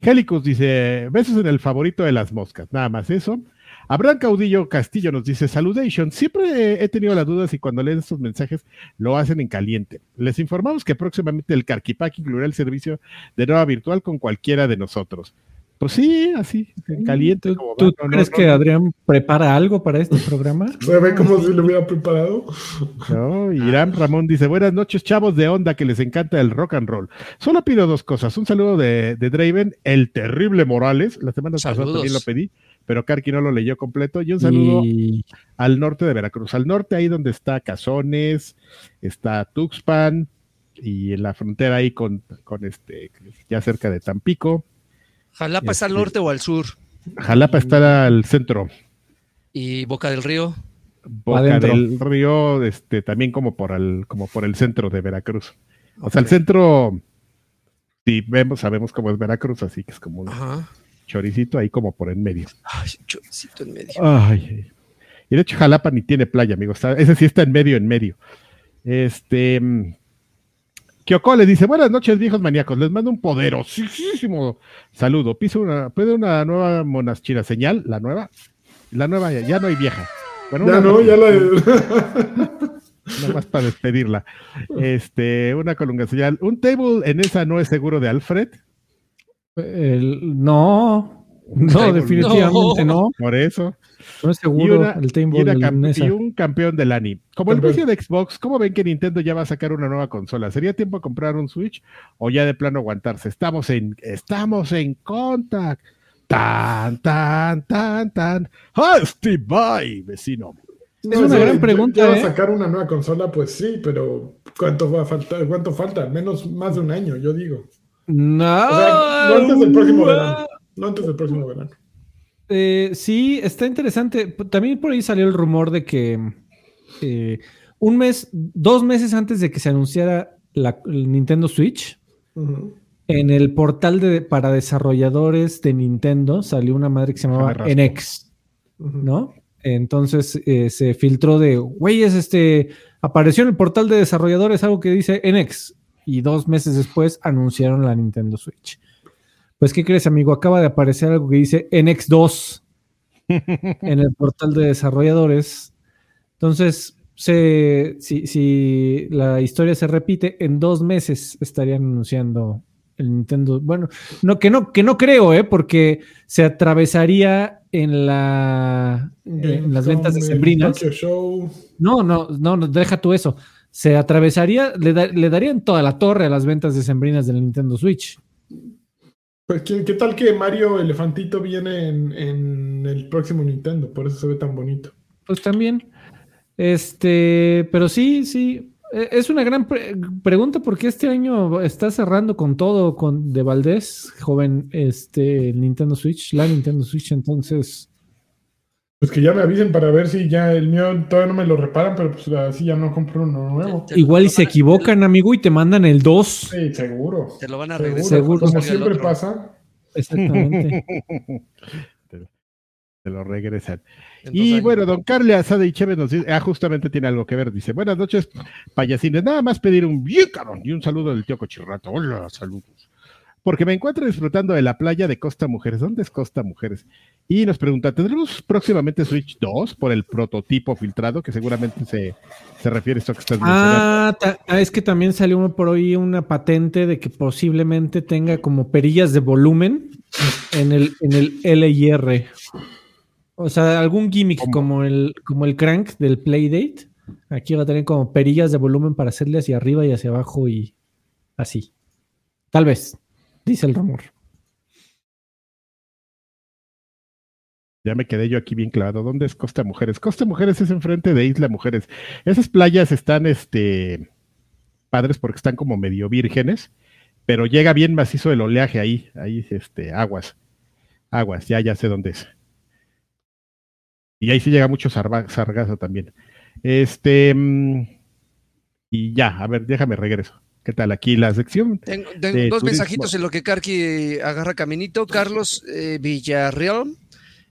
Helicus dice, besos en el favorito de las moscas, nada más eso. Abraham Caudillo Castillo nos dice, saludation, siempre he tenido la duda si cuando leen estos mensajes lo hacen en caliente. Les informamos que próximamente el Carquipac incluirá el servicio de nueva virtual con cualquiera de nosotros. Pues sí, así, en caliente. ¿Tú, No, crees no, que no, Adrián prepara algo para este programa? Se ve como si lo hubiera preparado. No, Irán Ramón dice, buenas noches, chavos de onda que les encanta el rock and roll. Solo pido dos cosas. Un saludo de, de Draven, el terrible Morales. La semana pasada también lo pedí, pero Karki no lo leyó completo. Y un saludo Y al norte de Veracruz. Al norte, ahí donde está Cazones, está Tuxpan, y en la frontera ahí con, con este, ya cerca de Tampico. Jalapa está al norte o al sur. Jalapa está al centro. Y Boca del Río. Boca Adentro. del Río, este, también como por el, como por el centro de Veracruz. O sea, el centro, si vemos, sabemos cómo es Veracruz, así que es como un Ajá. choricito ahí como por en medio. Ay, choricito en medio. Ay, y de hecho Jalapa ni tiene playa, amigo. Está, ese sí está en medio, en medio. Este. Kyoko le dice, buenas noches, viejos maníacos. Les mando un poderosísimo saludo. Piso una, ¿puede una nueva monaschina señal? ¿La nueva? La nueva ya, ya no hay vieja. Bueno, Ya no, ya la. Nada más para despedirla. Este, una colunga señal. Un table en esa no es seguro de Alfred. el- no, no, definitivamente no. Por eso. No es Y, seguro una- el y una un campeón del ANI. Como el precio de Xbox, ¿cómo ven que Nintendo ya va a sacar una nueva consola? ¿Sería tiempo de comprar un Switch o ya de plano aguantarse? Estamos en, estamos en contact. Tan, tan, tan, tan. ¡Hosty, bye, vecino! Es una gran pregunta, Ya va a ¿eh? sacar una nueva consola, pues sí, pero ¿cuánto va a faltar? ¿Cuánto falta? Al menos más de un año, yo digo. No, O sea, no antes del próximo verano. No antes del próximo verano. Eh, sí, está interesante. También por ahí salió el rumor de que eh, un mes, dos meses antes de que se anunciara la, el Nintendo Switch, en el portal de, para desarrolladores de Nintendo salió una madre que se llamaba. NX. ¿no? Entonces eh, se filtró de, güeyes, este, apareció en el portal de desarrolladores algo que dice NX y dos meses después anunciaron la Nintendo Switch. Pues, ¿qué crees, amigo? Acaba de aparecer algo que dice NX2 en el portal de desarrolladores. Entonces, se, si, si la historia se repite, en dos meses estarían anunciando el Nintendo. Bueno, no, que no, que no creo, ¿eh? Porque se atravesaría en la en las ventas de sembrinas. No, no, no, no, deja tú eso. Se atravesaría, le, da- le darían toda la torre a las ventas de sembrinas del Nintendo Switch. Pues, ¿qué, qué tal que Mario Elefantito viene en, el próximo Nintendo? Por eso se ve tan bonito. Pues también. Este, pero sí, sí. Eh, Es una gran pre- pregunta porque este año está cerrando con todo con de Valdés, joven, este Nintendo Switch, la Nintendo Switch, entonces Pues que ya me avisen para ver si ya el mío todavía no me lo reparan, pero pues así ya no compro uno nuevo. Te- te igual y se equivocan, amigo, y te mandan el 2. Sí, seguro. Te lo van a regresar. Seguro. como siempre pasa. Exactamente. te, te lo regresan. En dos Y bueno, don Carle Asada y Chévez nos dice, ah, justamente tiene algo que ver, dice, buenas noches, payasines, nada más pedir un bien cabrón y un saludo del tío Cochirrato, hola, saludos. Porque me encuentro disfrutando de la playa de Costa Mujeres. ¿Dónde es Costa Mujeres? Y nos pregunta, ¿tendremos próximamente Switch 2 por el prototipo filtrado? Que seguramente se, se refiere a esto que estás. Ah, ah, es que también salió por ahí una patente de que posiblemente tenga como perillas de volumen en el, en el L y R. O sea, algún gimmick ¿Cómo? como el, como el crank del Playdate. Aquí va a tener como perillas de volumen para hacerle hacia arriba y hacia abajo y así. Tal vez, dice el rumor. Ya me quedé yo aquí bien clavado. ¿Dónde es Costa Mujeres? Costa Mujeres es enfrente de Isla Mujeres. Esas playas están, este, padres porque están como medio vírgenes, pero llega bien macizo el oleaje ahí, ahí, este, aguas, aguas, ya, ya sé dónde es. Y ahí sí llega mucho sargazo también. Este, mm, y ya, a ver, déjame regreso. ¿Qué tal aquí la sección? Tengo, dos turismo. mensajitos en lo que Karki agarra caminito. Carlos eh, Villarreal,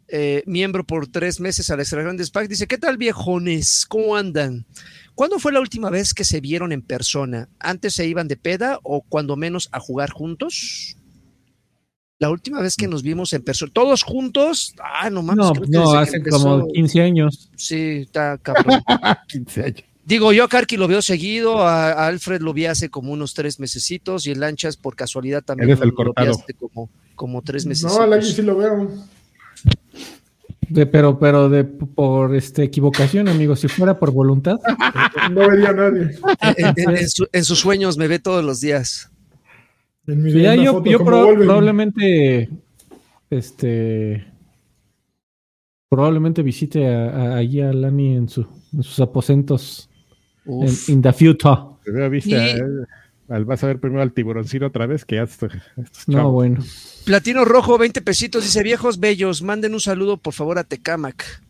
eh, miembro por tres meses al Extra Grandes Pack, dice: ¿Qué tal, viejones? ¿Cómo andan? ¿Cuándo fue la última vez que se vieron en persona? ¿Antes se iban de peda o cuando menos a jugar juntos? La última vez que nos vimos en persona, todos juntos, ah, no mames. No, no, hace empezó- como 15 años. Sí, está cabrón. 15 años. Digo, yo a Karki lo veo seguido, a, a Alfred lo vi hace como unos tres mesecitos y el Lanchas por casualidad también Eres el lo, lo vi cortado. hace como, como tres meses. No, al año sí lo veo. De, pero, pero de por este equivocación, amigo. Si fuera por voluntad, No vería a nadie. en, en- en su- en sus sueños me ve todos los días. En mi ya una yo, foto yo probablemente este probablemente visite a, a- allí a Lani en, su, en sus aposentos en Uf. in the future. Primero viste, Y- a- al- vas a ver primero al tiburoncino otra vez, que estos No, chavos. bueno. Platino Rojo, 20 pesitos, dice viejos bellos, manden un saludo por favor a Tecamac.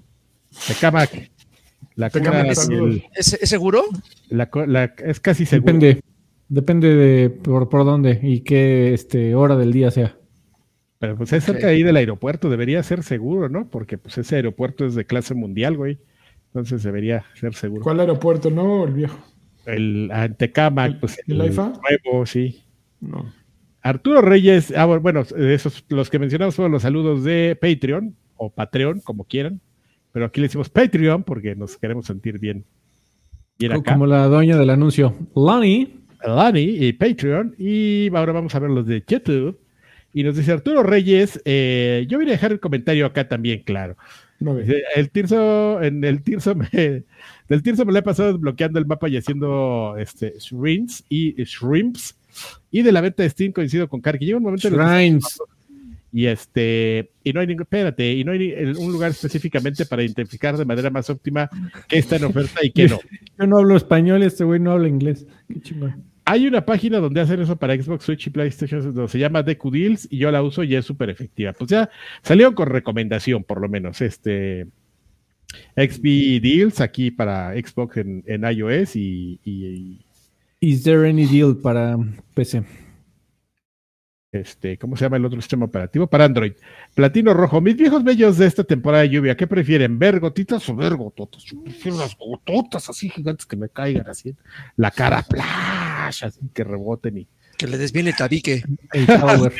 Tecamac. La Tecamac, el- ¿Es, es seguro? la es casi seguro. Depende. Depende de por, por dónde y qué este, hora del día sea. Pero pues es cerca ahí del aeropuerto, debería ser seguro, ¿no? Porque pues ese aeropuerto es de clase mundial, güey. Entonces debería ser seguro. ¿Cuál aeropuerto? No, el viejo. El ah, Tecamac, ¿El- pues el AIFA? nuevo, sí. No. Arturo Reyes, ah, bueno, bueno, esos, los que mencionamos fueron los saludos de Patreon o Patreon, como quieran. Pero aquí le decimos Patreon porque nos queremos sentir bien. Bien acá. Como la dueña del anuncio. Lani. Lani y Patreon. Y ahora vamos a ver los de YouTube. Y nos dice Arturo Reyes, eh, yo voy a dejar el comentario acá también, claro. El Tirso, en el Tirso me, del Tirso me la he pasado desbloqueando el mapa y haciendo este, shrimps y shrimps. Y de la venta de Steam coincido con Karki. Llega un momento en el que y este y no hay ningún espérate y no hay ni- un lugar específicamente para identificar de manera más óptima qué está en oferta y qué no. Yo no hablo español este güey no habla inglés. Qué chingón. Hay una página donde hacen eso para Xbox, Switch y PlayStation, donde se llama Deku Deals y yo la uso y es súper efectiva. Pues ya salieron con recomendación, por lo menos. Este XB Deals aquí para Xbox en, en iOS y, y- Is there any deal para PC? Este, ¿cómo se llama el otro sistema operativo? Para Android. Platino Rojo. Mis viejos bellos de esta temporada de lluvia, ¿qué prefieren? ¿Ver gotitas o ver gototas? Yo prefiero las gototas así gigantes que me caigan así. La cara flash, así que reboten y Que le desviene el tabique. El shower.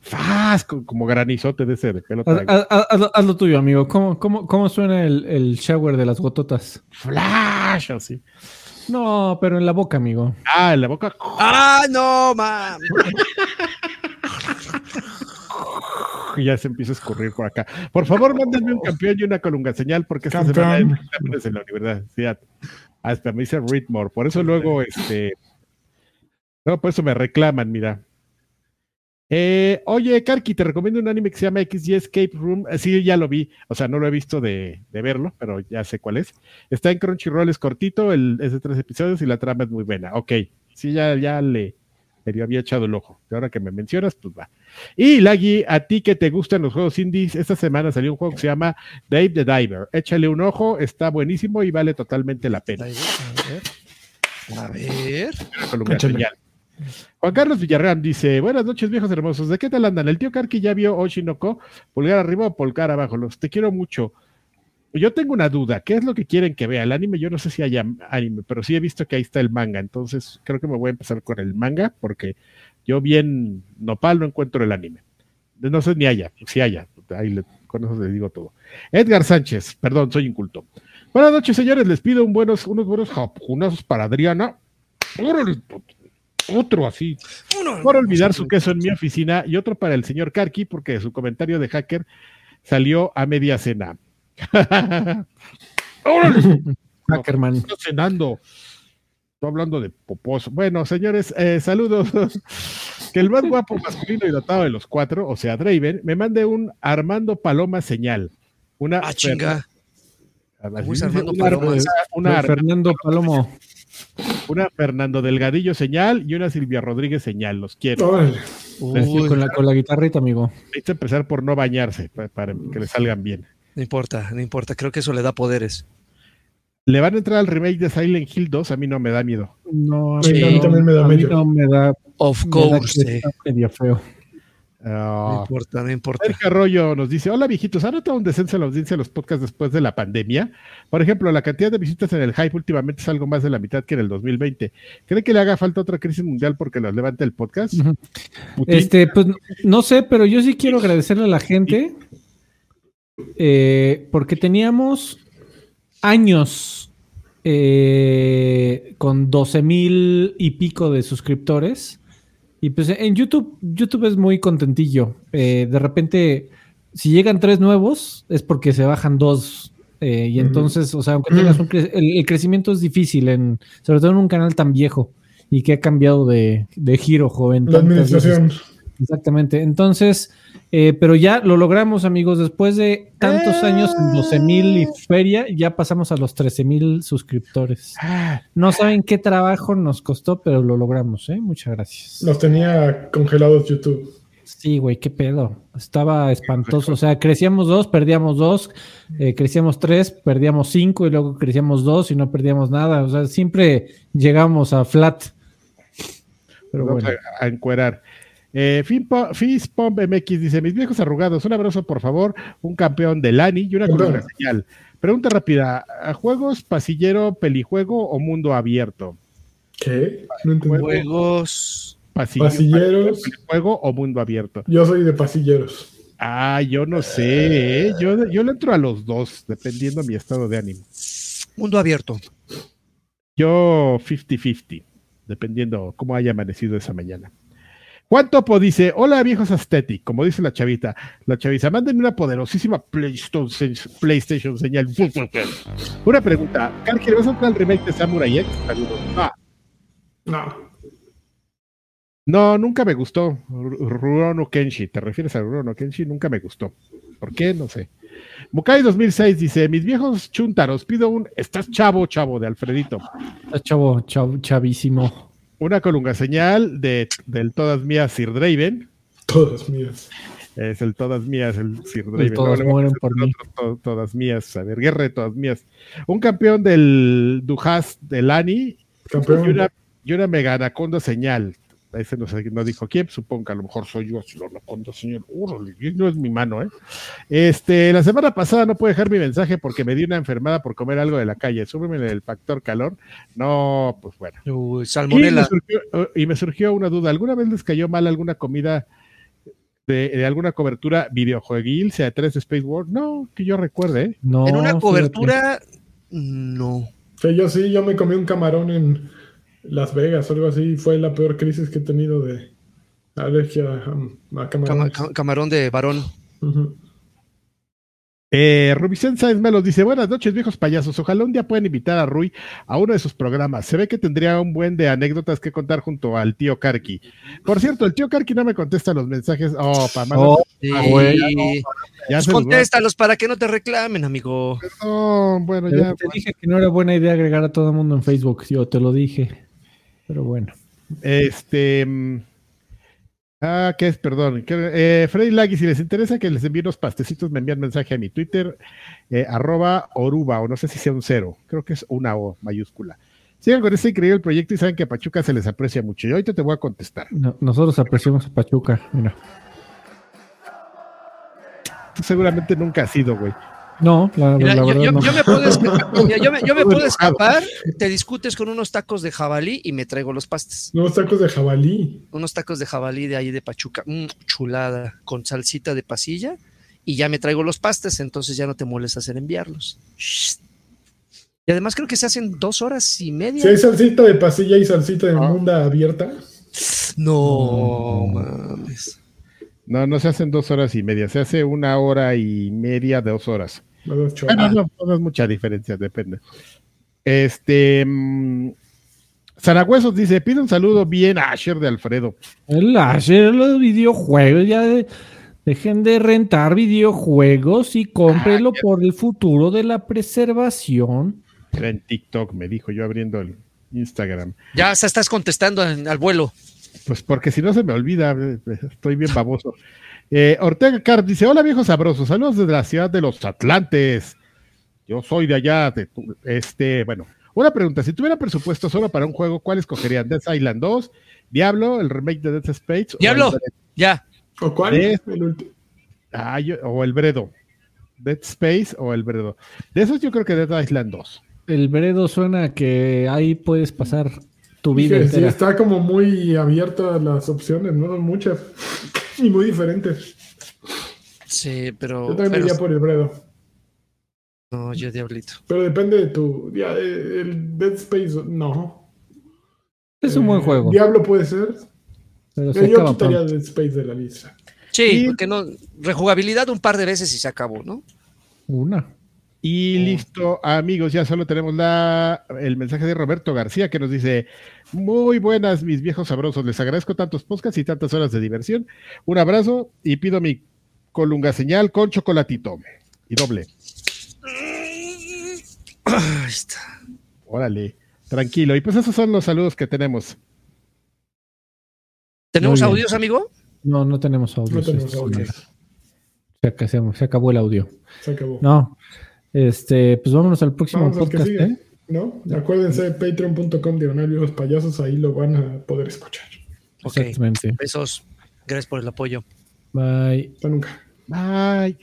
faz, co- como granizote de ese de pelo. Haz, haz- haz- hazlo, haz lo tuyo, amigo. ¿Cómo, cómo, cómo suena el, el shower de las gototas? Flash, así. No, pero en la boca, amigo. Ah, en la boca. ¡Ah, no, mam! y ya se empieza a escurrir por acá. Por favor, mándenme un campeón y una colunga señal, porque esta semana hay exámenes en la universidad. Hasta me dice Ritmore. Por eso luego, este. No, por eso me reclaman, mira. Eh, oye, Karki, te recomiendo un anime que se llama XY Escape Room. Eh, Sí, ya lo vi. O sea, no lo he visto de, de verlo, pero ya sé cuál es. Está en Crunchyroll, es cortito, el, es de tres episodios y la trama es muy buena. Ok, sí, ya, ya le, le había echado el ojo. Y ahora que me mencionas, pues va. Y Lagui, a ti que te gustan los juegos indies, esta semana salió un juego que se llama Dave the Diver. Échale un ojo, está buenísimo y vale totalmente la pena. A ver. Échale. señal. Juan Carlos Villarreal dice: Buenas noches, viejos hermosos. ¿De qué tal andan? El tío Karki ya vio Oshinoko, pulgar arriba o pulgar abajo. Los te quiero mucho. Yo tengo una duda: ¿qué es lo que quieren que vea? El anime, yo no sé si haya anime, pero sí he visto que ahí está el manga. Entonces creo que me voy a empezar con el manga, porque yo bien nopal no encuentro el anime. No sé ni haya, si haya. Ahí le- con eso les digo todo. Edgar Sánchez, perdón, soy inculto. Buenas noches, señores. Les pido un buenos, unos buenos japonazos para Adriana. Otro así. Por olvidar su queso en mi oficina y otro para el señor Karki porque su comentario de hacker salió a media cena. ¡Órale! Hackerman. Está cenando. Estoy hablando de popos. Bueno, señores, eh, saludos. que el más guapo, masculino y dotado de los cuatro, o sea, Draven, me mande un Armando Paloma señal. Una Ah, chinga. Fernando Palomo. una Fernando Delgadillo señal y una Silvia Rodríguez señal. Los quiero. Uy, con, la, con la guitarrita, amigo. Hay que empezar por no bañarse pa- para, que le salgan bien. No importa, no importa. Creo que eso le da poderes. ¿Le van a entrar al remake de Silent Hill 2? A mí no me da miedo. No, a Sí, mí a mí también me da a mí medio. no me da, Of me da course. que eh. está medio feo. No Ah, importa, no importa. Sergio Arroyo nos dice, hola viejitos, ¿han notado un descenso en la audiencia de los podcasts después de la pandemia? Por ejemplo, la cantidad de visitas en el Hype últimamente es algo más de la mitad que en el 2020. ¿Cree que le haga falta otra crisis mundial porque nos levante el podcast? Este, pues no sé, pero yo sí quiero agradecerle a la gente eh, porque teníamos años eh, con 12 mil y pico de suscriptores. Y pues en YouTube, YouTube es muy contentillo. Eh, de repente, si llegan tres nuevos, es porque se bajan dos. eh, y entonces, o sea, aunque tengas un cre- el, el crecimiento es difícil, en, sobre todo en un canal tan viejo y que ha cambiado de, de giro, joven. La veces. administración. Exactamente. Entonces, eh, pero ya lo logramos, amigos. Después de tantos ¡Eh! años en 12 mil y feria, ya pasamos a los 13 mil suscriptores. Ah, No saben qué trabajo nos costó, pero lo logramos, ¿eh? Muchas gracias. Los tenía congelados YouTube. Sí, güey, qué pedo. Estaba espantoso. O sea, crecíamos dos, perdíamos dos, eh, crecíamos tres, perdíamos cinco y luego crecíamos dos y no perdíamos nada. O sea, siempre llegamos a flat. Pero vamos bueno. a, a encuerar. Eh, Fispomp MX dice: Mis viejos arrugados, un abrazo por favor, un campeón de Lani y una columna señal. Pregunta rápida: ¿a ¿juegos pasillero, pelijuego o mundo abierto? ¿Qué? No entendí. Juegos. Pasillo- Pasilleros. ¿Pelijuego o mundo abierto? Yo soy de pasilleros. Ah, yo no sé, ¿eh? yo, yo le entro a los dos, dependiendo mi estado de ánimo. Mundo abierto. Yo 50-50, dependiendo cómo haya amanecido esa mañana. Juan Topo dice, hola viejos aesthetic, como dice la chavita. La chaviza, manden una poderosísima PlayStation, PlayStation señal. Una pregunta, Karki, ¿le vas a entrar al remake de Samurai X? Saludos. Ah, No. no, nunca me gustó. Ru- Rurouni Kenshi, ¿te refieres a Rurouni Kenshi? Nunca me gustó. ¿Por qué? No sé. Mukai 2006 dice, mis viejos chuntaros, pido un, estás chavo, chavo, de Alfredito. Está chavo, chavo, chavísimo. Una colunga señal de, del todas mías Sir Draven. Todas mías. Es el todas mías, el Sir Draven. mueren otro, to- todas mías. A ver, guerra de todas mías. Un campeón del Dujas de Lani y Campeón. una, y una mega anaconda señal. Ese no, sé, no dijo quién, supongo que a lo mejor soy yo, si lo señal. Órale, y no es mi mano, ¿eh? Este, la semana pasada no pude dejar mi mensaje porque me di una enfermada por comer algo de la calle. Súbeme el factor calor. No, pues bueno. Uy, Y me, salmonela. surgió, eh, y me surgió una duda. ¿Alguna vez les cayó mal alguna comida de, de alguna cobertura videojueguil, sea 3 de Space War? No, que yo recuerde. ¿eh? No, En una fíjate. cobertura. No. Sí, yo sí, yo me comí un camarón en Las Vegas o algo así. Fue la peor crisis que he tenido de alergia a, a Cama- camarones. ca- camarón de varón. Ujú. Eh, Rubicén Sáenz Melos dice: Buenas noches, viejos payasos. Ojalá un día puedan invitar a Rui a uno de sus programas. Se ve que tendría un buen de anécdotas que contar junto al tío Karki. Por cierto, el tío Karki no me contesta los mensajes. Oh, pa, mano, Oh, Sí. Ah, güey, ya Pues contéstalos para que no te reclamen, amigo. Perdón, bueno, Pero ya. te dije que no era buena idea agregar a todo el mundo en Facebook, yo te lo dije. Pero bueno. Este. mm, Ah, ¿qué es? Perdón. que- Eh, Freddy Lagui, si les interesa que les envíe unos pastecitos, me envían mensaje a mi Twitter, eh, arroba oruba, o no sé si sea un cero, creo que es una O mayúscula. Sigan con este increíble proyecto y saben que a Pachuca se les aprecia mucho. Y ahorita te voy a contestar. No- nosotros apreciamos a Pachuca. Mira. Tú seguramente nunca has ido, güey. No, la, Mira, la yo, verdad yo- no. yo me puedo escapar, yo me, yo me Todo puedo escapar, te discutes con unos tacos de jabalí y me traigo los pastes. Nuevos tacos de jabalí. Unos tacos de jabalí de ahí de Pachuca, mm, chulada, con salsita de pasilla y ya me traigo los pastes, entonces ya no te molestas en enviarlos. Y además creo que se hacen dos horas y media. Si hay salsita de pasilla y salsita de Ah. munda abierta. No, mames. No, no se hacen dos horas y media, se hace una hora y media, dos horas. Bueno, no, no es mucha diferencia, depende. Este. mm, Zarahuesos dice: pide un saludo bien a Asher de Alfredo. El hacer los videojuegos, ya de- dejen de rentar videojuegos y cómprenlo por el futuro de la preservación. Era en TikTok, me dijo yo abriendo el Instagram. Ya se estás contestando en- al vuelo. Pues porque si no se me olvida, eh, estoy bien baboso. Eh, Ortega Carp dice: Hola viejo sabroso, saludos desde la ciudad de los Atlantes. Yo soy de allá, de tu- este, bueno, una pregunta, si tuviera presupuesto solo para un juego, ¿cuál escogerían? ¿Death Island 2, Diablo, el remake de Dead Space? o Diablo. el- Ya. ¿O cuál? ¿Eh? El Ah, yo- o el Bredo. Dead Space o el Bredo. De esos yo creo que Dead Island 2. El Bredo suena a que ahí puedes pasar tu vida sí, entera. está como muy abierta las opciones, no muchas. Y muy diferentes. Sí, pero. Yo también me pero- iría por el Bredo. No, yo diablito. Pero depende de tu. ya, eh, el Dead Space, no. Es un buen Eh, juego. Diablo puede ser. pero Yo se acaba quitaría pronto. Dead Space de la lista. Sí, Y- porque no. Rejugabilidad un par de veces y se acabó, ¿no? Una. Y listo, amigos, ya solo tenemos la, el mensaje de Roberto García que nos dice, muy buenas mis viejos sabrosos, les agradezco tantos podcasts y tantas horas de diversión. Un abrazo y pido mi colunga señal con chocolatito y doble. Ahí está. Órale, tranquilo. Y pues esos son los saludos que tenemos. ¿Tenemos audios, amigo? No, no tenemos audio. No tenemos audio. Se, se- se acabó el audio. Se acabó. No. Este, pues vámonos al próximo Vamos al podcast, sigue. ¿eh? ¿No? Acuérdense, patreon.com diagonal los payasos, ahí lo van a poder escuchar. Ok. Exactamente. Besos. Gracias por el apoyo. Bye. Hasta nunca. Bye.